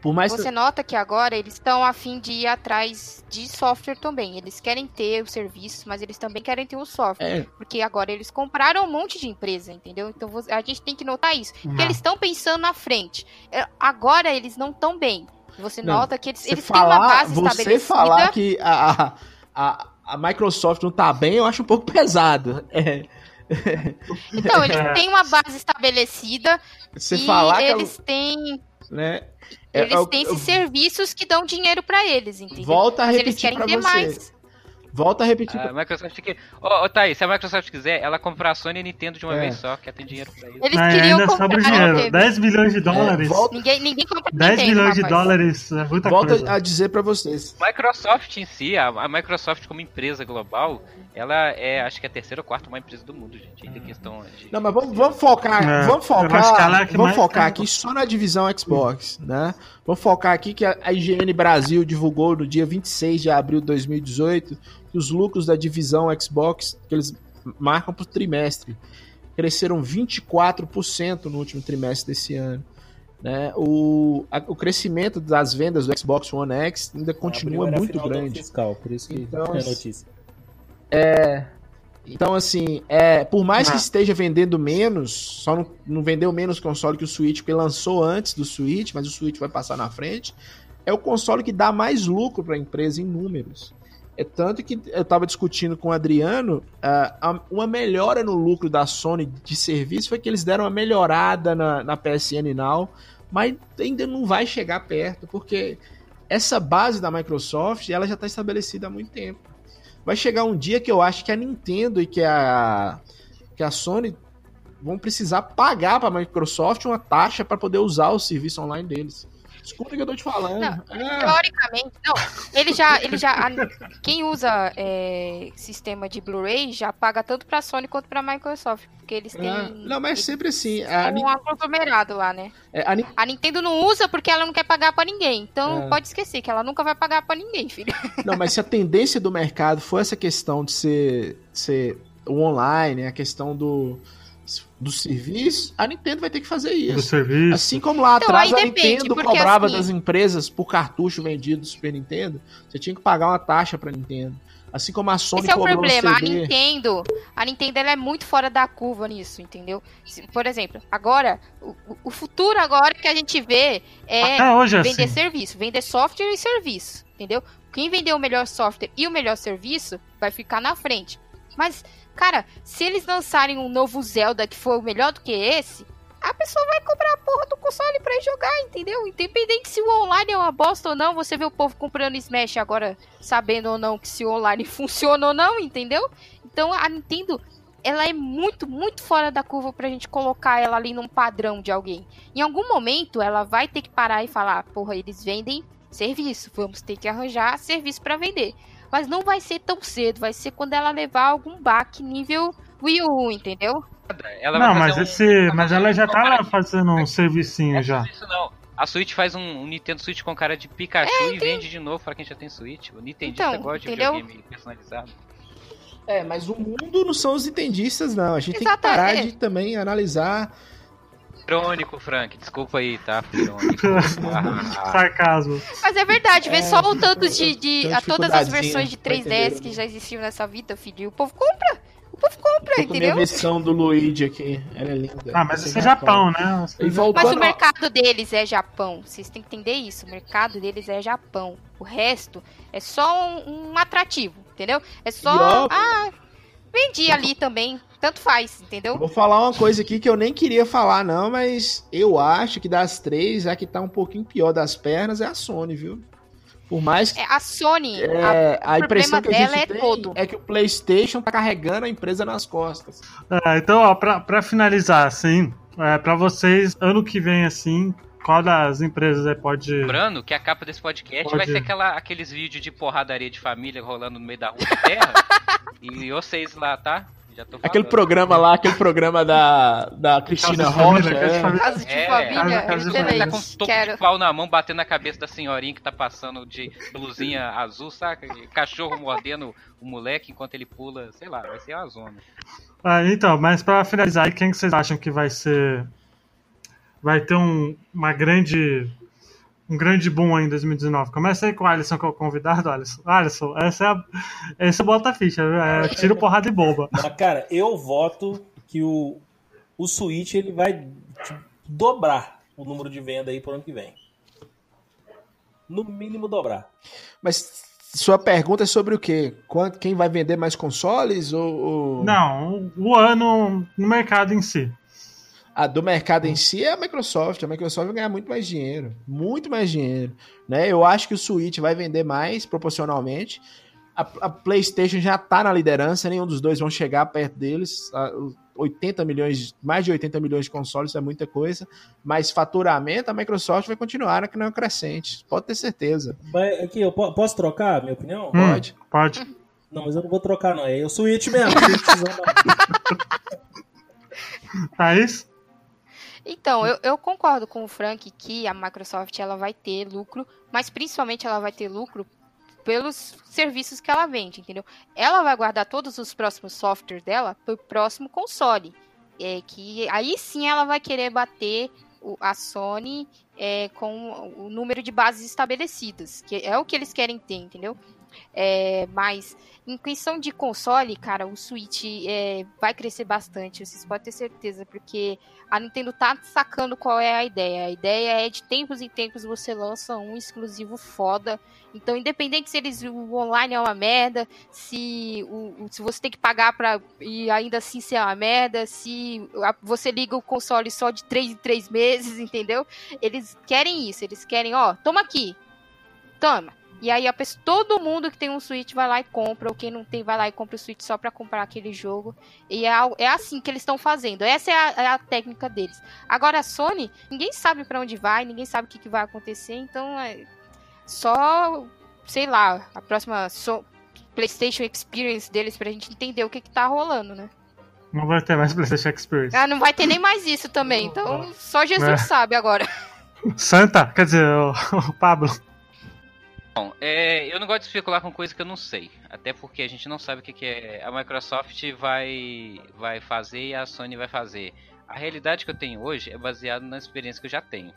por mais que você nota que agora eles estão a fim de ir atrás de software também. Eles querem ter os serviços, mas eles também querem ter o software. é, Porque agora eles compraram um monte de empresa, entendeu? Então a gente tem que notar isso. Porque Não. eles estão pensando na frente. É, Agora eles não estão bem. Você Não, nota que eles, você eles têm uma falar, base você estabelecida. falar que a, a, a, Microsoft não tá bem, eu acho um pouco pesado. É, Então, eles É. têm uma base estabelecida você e falar que eles têm, né, eles é têm esses serviços que dão dinheiro pra eles, entendeu? Volta a Mas eles repetir querem ter você. mais. Volta a repetir. A Microsoft que. Ô, ô Thaís, se a Microsoft quiser, ela comprar a Sony e a Nintendo de uma É. vez só, que ela tem dinheiro pra isso. Eles queriam ainda sobra comprar dinheiro. Nintendo. 10 bilhões de dólares. volta- Ninguém, ninguém compra 10 Nintendo, bilhões de dólares é muita Volta coisa. a dizer pra vocês. Microsoft em si, a, a Microsoft como empresa global, ela é, acho que é a terceira ou quarta maior empresa do mundo, gente. Ainda questão de. Não, mas vamos, vamos focar, É, vamos focar, ela é que vamos focar aqui só na divisão Xbox, né? Vamos focar aqui que a IGN Brasil divulgou no dia 26 de abril de 2018 que os lucros da divisão Xbox, que eles marcam por trimestre. Cresceram 24% no último trimestre desse ano. Né? O, a- o crescimento das vendas do Xbox One X ainda continua muito grande. Fiscal, por isso que Então, é assim, notícia. Então, assim, é, por mais Ah. que esteja vendendo menos, só não, não vendeu menos console que o Switch, porque lançou antes do Switch, mas o Switch vai passar na frente, é o console que dá mais lucro para a empresa em números. É tanto que eu estava discutindo com o Adriano, a- uma melhora no lucro da Sony de serviço foi que eles deram uma melhorada na, na PSN Now, mas ainda não vai chegar perto, porque essa base da Microsoft ela já está estabelecida há muito tempo. Vai chegar um dia que eu acho que a Nintendo e que a, que a Sony vão precisar pagar para a Microsoft uma taxa para poder usar o serviço online deles. Escuta o que eu tô te falando. Não, É. Teoricamente, não. Ele já, ele já, a- quem usa é, sistema de Blu-ray já paga tanto pra Sony quanto pra Microsoft, porque eles têm. É. Não, mas sempre assim. A, um aglomerado lá, né? é, a A Nintendo não usa porque ela não quer pagar pra ninguém. Então É. pode esquecer que ela nunca vai pagar pra ninguém, filho. Não, mas se a tendência do mercado for essa questão de ser, ser o online, a questão do, do serviço, a Nintendo vai ter que fazer Do isso. serviço. Assim como lá Então, atrás a depende, Nintendo cobrava assim- das empresas por cartucho vendido do Super Nintendo, você tinha que pagar uma taxa pra Nintendo. Assim como a Sony Esse é o problema. A. Nintendo, a Nintendo ela é muito fora da curva nisso, entendeu? Se- Por exemplo, agora, o, o futuro agora que a gente vê é é vender assim. serviço, vender software e serviço, entendeu? Quem vender o melhor software e o melhor serviço vai ficar na frente. Mas, cara, se eles lançarem um novo Zelda que for melhor do que esse, a pessoa vai comprar a porra do console pra jogar, entendeu? Independente se o online é uma bosta ou não, você vê o povo comprando Smash agora, sabendo ou não que se o online funciona ou não, entendeu? Então a Nintendo, ela é muito, muito fora da curva pra gente colocar ela ali num padrão de alguém. Em algum momento ela vai ter que parar e falar, porra, eles vendem serviço, vamos ter que arranjar serviço pra vender. Mas não vai ser tão cedo, vai ser quando ela levar algum baque nível Wii U, entendeu? Ela Não, vai mas fazer um- esse. Mas ela já tá lá fazendo um servicinho É já. Isso não. A Switch faz um, um Nintendo Switch com cara de Pikachu e vende de novo pra quem já tem Switch. O Nintendista Então, gosta de entendeu? videogame personalizado. É, mas o mundo não são os nintendistas, não. A gente tem que parar de também analisar. Irônico, Frank. Desculpa aí, tá? Irônico. Ah, Sarcasmo. Mas é verdade, vê É, só o tanto de, de a todas as versões de pra 3DS entender, que já existiam nessa vida, filho. E o povo compra. O povo compra, Tô com a minha entendeu? versão do Luigi aqui. Ela é linda. Ah, mas Esse esse é Japão, né? E voltando Mas o mercado deles é Japão. Vocês têm que entender isso. O mercado deles é Japão. O resto é só um, um atrativo, entendeu? É só. Ah, vendi ali também. Tanto faz, entendeu? Vou falar uma coisa aqui que eu nem queria falar, não, mas eu acho que das três, a que tá um pouquinho pior das pernas é a Sony, viu? Por mais que. É, a Sony, a- É, a, o impressão que a gente dela é tem todo. é que o PlayStation tá carregando a empresa nas costas. É, então, ó, pra, pra finalizar, assim, é, pra vocês, ano que vem, assim, qual das empresas aí pode. Lembrando que a capa desse podcast Pode. vai ser aquela, aqueles vídeos de porradaria de família rolando no meio da rua de terra. e vocês lá, tá? Já tô Aquele programa lá, aquele programa da, da Cristina Rocha. casa de é. Casa de É, família, casa- de família. tá com um toco de pau na mão, batendo na cabeça da senhorinha que tá passando de blusinha azul, saca? Cachorro mordendo o moleque enquanto ele pula, sei lá, vai ser uma zona. Ah, então, mas pra finalizar, quem que vocês acham que vai ser. Vai ter um, uma grande. Um grande boom aí em 2019. Começa aí com o Alisson, que é o convidado, Alisson. Alisson, essa é a. Esse é o bota ficha, viu? É tiro, porrada e bomba. Mas, cara, eu voto que o, o Switch ele vai tipo, dobrar o número de venda aí pro ano que vem. No mínimo dobrar. Mas sua pergunta é sobre o quê? Quanto, quem vai vender mais consoles ou, ou- Não, o ano no mercado em si. A do mercado em si é a Microsoft. A Microsoft vai ganhar muito mais dinheiro. Muito mais dinheiro. Né? Eu acho que o Switch vai vender mais proporcionalmente. A, a PlayStation já tá na liderança, nenhum dos dois vão chegar perto deles. A- o 80 milhões, mais de 80 milhões de consoles é muita coisa. Mas faturamento, a Microsoft vai continuar na não crescente. Pode ter certeza. Mas aqui, eu po- posso trocar a minha opinião? Hum, Pode. Pode. Não, mas eu não vou trocar, não. É o Switch mesmo. Da- Thaís? Então, eu, eu concordo com o Frank que a Microsoft ela vai ter lucro, mas principalmente ela vai ter lucro pelos serviços que ela vende, entendeu? Ela vai guardar todos os próximos softwares dela pro próximo console. É que aí sim ela vai querer bater o, a Sony é, com o número de bases estabelecidas, que é o que eles querem ter, entendeu? É, mas em questão de console, cara, o Switch é, vai crescer bastante, vocês podem ter certeza, porque a Nintendo tá sacando qual é a ideia. A ideia é de tempos em tempos você lança um exclusivo foda. Então, independente se eles o online é uma merda, se, o, se você tem que pagar pra e ainda assim ser uma merda, se a, você liga o console só de 3 em 3 meses, entendeu? Eles querem isso, eles querem, ó, toma aqui. Toma. E aí a pessoa, todo mundo que tem um Switch vai lá e compra, ou quem não tem vai lá e compra o Switch só para comprar aquele jogo. E é, é assim que eles estão fazendo. Essa é a, é a, técnica deles. Agora a Sony, ninguém sabe para onde vai, ninguém sabe o que, que vai acontecer, então é só, sei lá, a próxima so, PlayStation Experience deles pra gente entender o que que tá rolando, né? Não vai ter mais PlayStation Experience. Ah, não vai ter nem mais isso também, então só Jesus é. sabe agora. Santa, quer dizer, o, o Pablo. Bom, é, eu não gosto de especular com coisa que eu não sei. Até porque a gente não sabe o que, que é, a Microsoft vai, vai fazer e a Sony vai fazer. A realidade que eu tenho hoje é baseada na experiência que eu já tenho.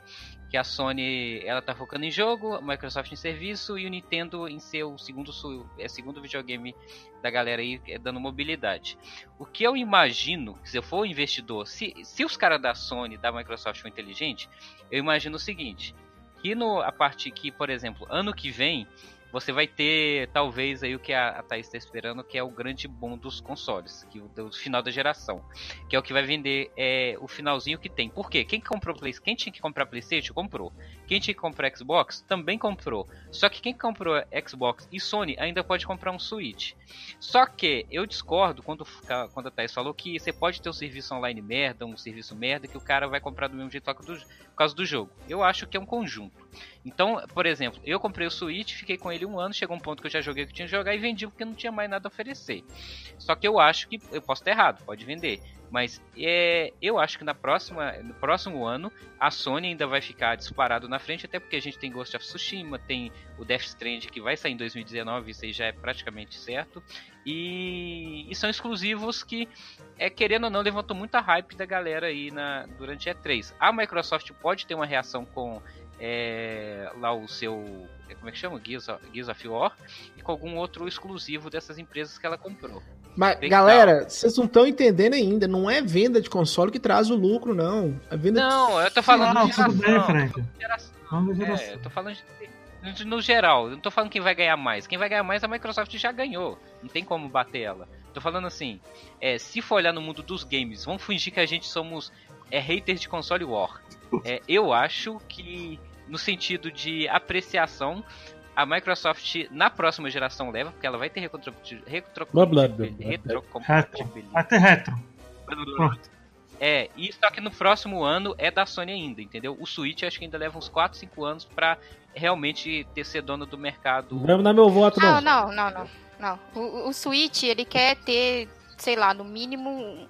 Que a Sony ela tá focando em jogo, a Microsoft em serviço e o Nintendo em ser o segundo, é, segundo videogame da galera aí é, dando mobilidade. O que eu imagino, se eu for investidor, se, se os caras da Sony da Microsoft for inteligentes, eu imagino o seguinte que no, a parte que, por exemplo, ano que vem, você vai ter talvez aí o que a, a Thaís está esperando, que é o grande boom dos consoles, que o do final da geração, que é o que vai vender é, o finalzinho que tem. Por quê? Quem comprou Play, quem tinha que comprar PlayStation comprou. Quem tinha que comprar Xbox também comprou. Só que quem comprou Xbox e Sony ainda pode comprar um Switch. Só que eu discordo quando, quando a Thaís falou que você pode ter um serviço online merda, um serviço merda, que o cara vai comprar do mesmo jeito por causa do jogo. Eu acho que é um conjunto. Então, por exemplo, eu comprei o Switch, fiquei com ele um ano, chegou um ponto que eu já joguei que tinha que jogar e vendi porque não tinha mais nada a oferecer. Só que eu acho que eu posso estar errado, pode vender. Mas é, eu acho que na próxima, no próximo ano a Sony ainda vai ficar disparado na frente, até porque a gente tem Ghost of Tsushima, tem o Death Strand que vai sair em 2019, isso aí já é praticamente certo. E, e são exclusivos que, é, querendo ou não, levantou muita hype da galera aí na, durante a E3. A Microsoft pode ter uma reação com é, lá o seu. É, como é que chama? Gears of, Gears of War. E com algum outro exclusivo dessas empresas que ela comprou. Mas, Bem galera, vocês não estão entendendo ainda. Não é venda de console que traz o lucro, não. É venda não, de... eu tô falando não, de geração. Tudo bem, Frank. É, eu tô falando de, no geral. Eu não tô falando quem vai ganhar mais. Quem vai ganhar mais a Microsoft já ganhou. Não tem como bater ela. Tô falando assim, é, se for olhar no mundo dos games, vamos fingir que a gente somos é, haters de console war. É, eu acho que no sentido de apreciação, a Microsoft na próxima geração leva, porque ela vai ter retrocompatibilidade. É, e só que no próximo ano é da Sony ainda, entendeu? O Switch acho que ainda leva uns 4, 5 anos pra realmente ter ser dono do mercado. Não dar meu voto, não. Não, não, não, não. O, o Switch, ele quer ter, sei lá, no mínimo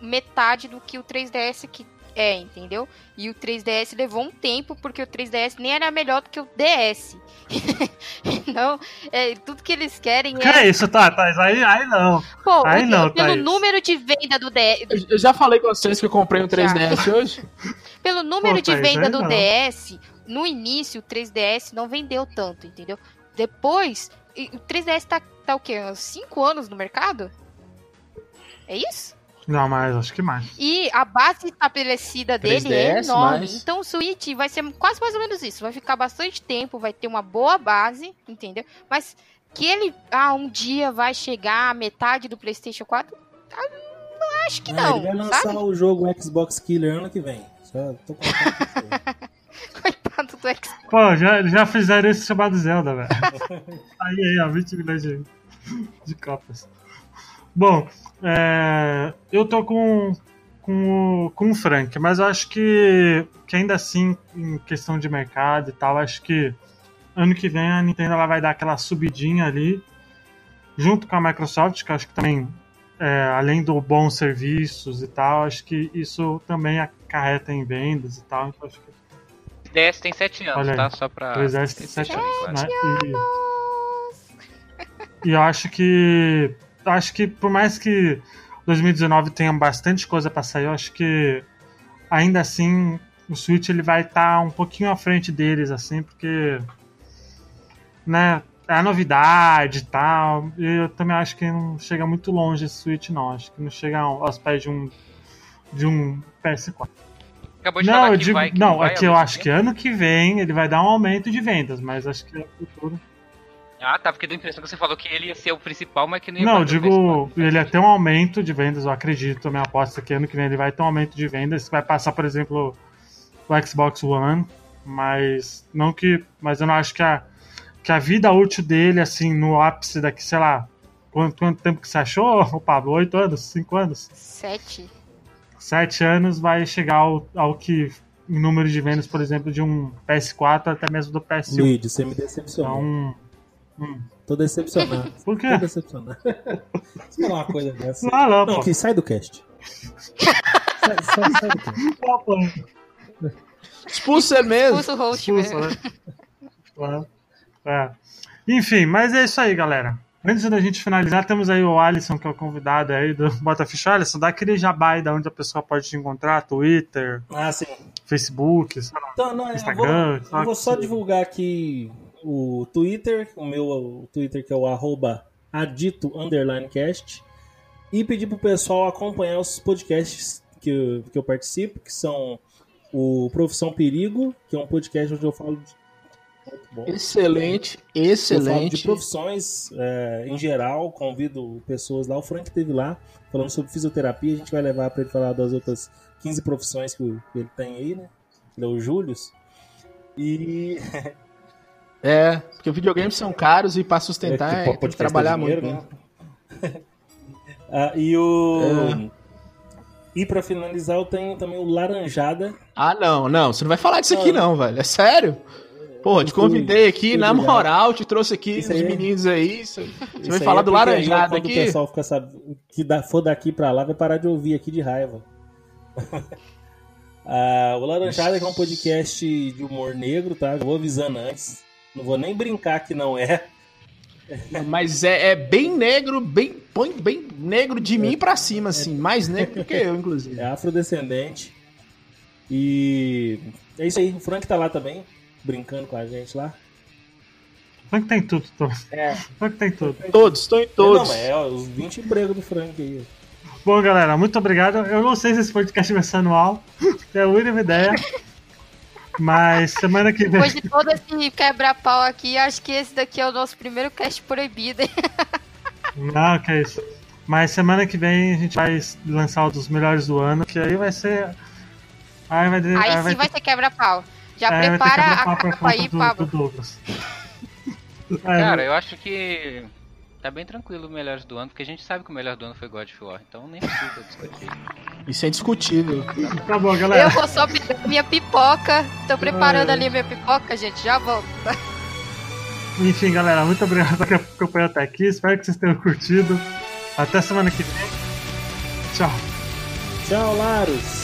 metade do que o 3DS que é, entendeu? E o 3DS levou um tempo, porque o 3DS nem era melhor do que o DS. então, é, tudo que eles querem que é. Que é isso, tá, tá, aí, aí não. Pô, aí o, não, pelo Thaís. número de venda do DS. Eu já falei com vocês que eu comprei um 3DS hoje. pelo número Pô, de venda do não. DS, no início o 3DS não vendeu tanto, entendeu? Depois, o 3DS tá, tá o quê? 5 anos no mercado? É isso? Não, mais, acho que mais. E a base estabelecida dele é enorme. Mais... Então o Switch vai ser quase mais ou menos isso. Vai ficar bastante tempo, vai ter uma boa base, entendeu? Mas que ele, ah, um dia vai chegar a metade do PlayStation 4, ah, não acho que é, não. Ele vai lançar sabe? o jogo Xbox Killer ano que vem. Só tô Coitado do Xbox. Pô, já, já fizeram esse chamado Zelda, velho. aí, aí, ó, 20 milhões de, de copas. Bom, é, eu tô com, com, com o Frank, mas eu acho que, que ainda assim, em questão de mercado e tal, acho que ano que vem a Nintendo ela vai dar aquela subidinha ali, junto com a Microsoft, que acho que também, é, além do bons serviços e tal, acho que isso também acarreta em vendas e tal. Então acho que... 10 tem 7 anos, Olha tá? Só pra. 3DS tem 7 anos, né? E... E eu acho que. Acho que por mais que 2019 tenha bastante coisa pra sair, eu acho que ainda assim o Switch ele vai estar um pouquinho à frente deles, assim, porque. Né? É a novidade e tal. E eu também acho que não chega muito longe esse Switch, não. Acho que não chega aos pés de um. de um PS4. Acabou de Não, falar eu que digo, vai, não, vai é que ao eu acho que ano que vem ele vai dar um aumento de vendas, mas acho que é futuro. Ah, tá, porque deu a impressão que você falou que ele ia ser o principal, mas que não ia Não, eu digo, PS4. ele ia ter um aumento de vendas, eu acredito, a minha aposta é que ano que vem ele vai ter um aumento de vendas, vai passar, por exemplo, o Xbox One, mas não que, mas eu não acho que a que a vida útil dele assim no ápice daqui, sei lá, quanto, quanto tempo que você achou, Pablo? Oito anos, cinco anos, Sete. sete anos vai chegar ao, ao que em número de vendas, por exemplo, de um PS4 até mesmo do PS1. Luigi, você me decepcionou. Então, Tô decepcionado. por quê? Tô decepcionado. Falar uma coisa dessa. Não, não, Não, pô. que sai do cast. sai, sai, sai do cast. Expulsa mesmo. Expulsa o host Expulsa, mesmo. né? Claro. É. Enfim, mas é isso aí, galera. Antes da gente finalizar, temos aí o Alisson, que é o convidado aí do Bota Ficha. Alisson, dá aquele jabá aí da onde a pessoa pode te encontrar, Twitter, Ah, sim. Facebook, sei lá. Então, não, eu Instagram, vou, eu vou só divulgar aqui o Twitter, o meu o Twitter que é o arroba adito cast, e pedir pro pessoal acompanhar os podcasts que eu, que eu participo, que são o Profissão Perigo, que é um podcast onde eu falo de... Bom. Excelente, Eu falo de excelente. profissões é, em geral, convido pessoas lá. O Frank esteve lá falando sobre fisioterapia. A gente vai levar para ele falar das outras 15 profissões que ele tem aí, né? Ele é o Július. E É, porque videogames são caros e pra sustentar É, é, tem que trabalhar muito. dinheiro, né? Ah, e o. É. E pra finalizar, eu tenho também o Laranjada. Ah, não, não, você não vai falar disso aqui não, velho. É sério? Porra, te convidei aqui, fui na moral, te trouxe aqui os é- meninos aí. Você Isso vai aí falar é do quando aqui? o pessoal fica sabendo que da- for daqui pra lá, vai parar de ouvir aqui de raiva. Ah, o Laranjada é um podcast de humor negro, tá? Eu vou avisando antes. Não vou nem brincar que não é. Mas é, é bem negro, bem, põe bem negro de mim pra cima, assim. Mais negro do que eu, inclusive. É afrodescendente. E é isso aí. O Frank tá lá também, brincando com a gente lá. Frank tem tudo, Tom. É. Frank tem tudo. Todos, estou em Não, todos. mas é ó, os 20 empregos do Frank aí. Bom, galera, muito obrigado. Eu não sei se esse podcast vai ser anual, é a mínima ideia. Mas semana que vem. Depois de todo esse quebra-pau aqui, acho que esse daqui é o nosso primeiro cast proibido. hein? Não, que é isso. Mas semana que vem a gente vai lançar o dos melhores do ano, que aí vai ser. Aí vai, Aí aí sim vai vai ter quebra-pau. Já ter prepara a capa aí, do, Pablo. do Douglas. É, Cara, eu acho que tá bem tranquilo o melhores do ano, porque a gente sabe que o melhor do ano foi God of War, então nem precisa discutir. Isso é indiscutível. tá bom, galera. Eu vou só pedir minha pipoca. Tô preparando Ai. ali a minha pipoca, gente. Já volto. Enfim, galera, muito obrigado por acompanhar até aqui. Espero que vocês tenham curtido. Até semana que vem. Tchau. Tchau, Larus!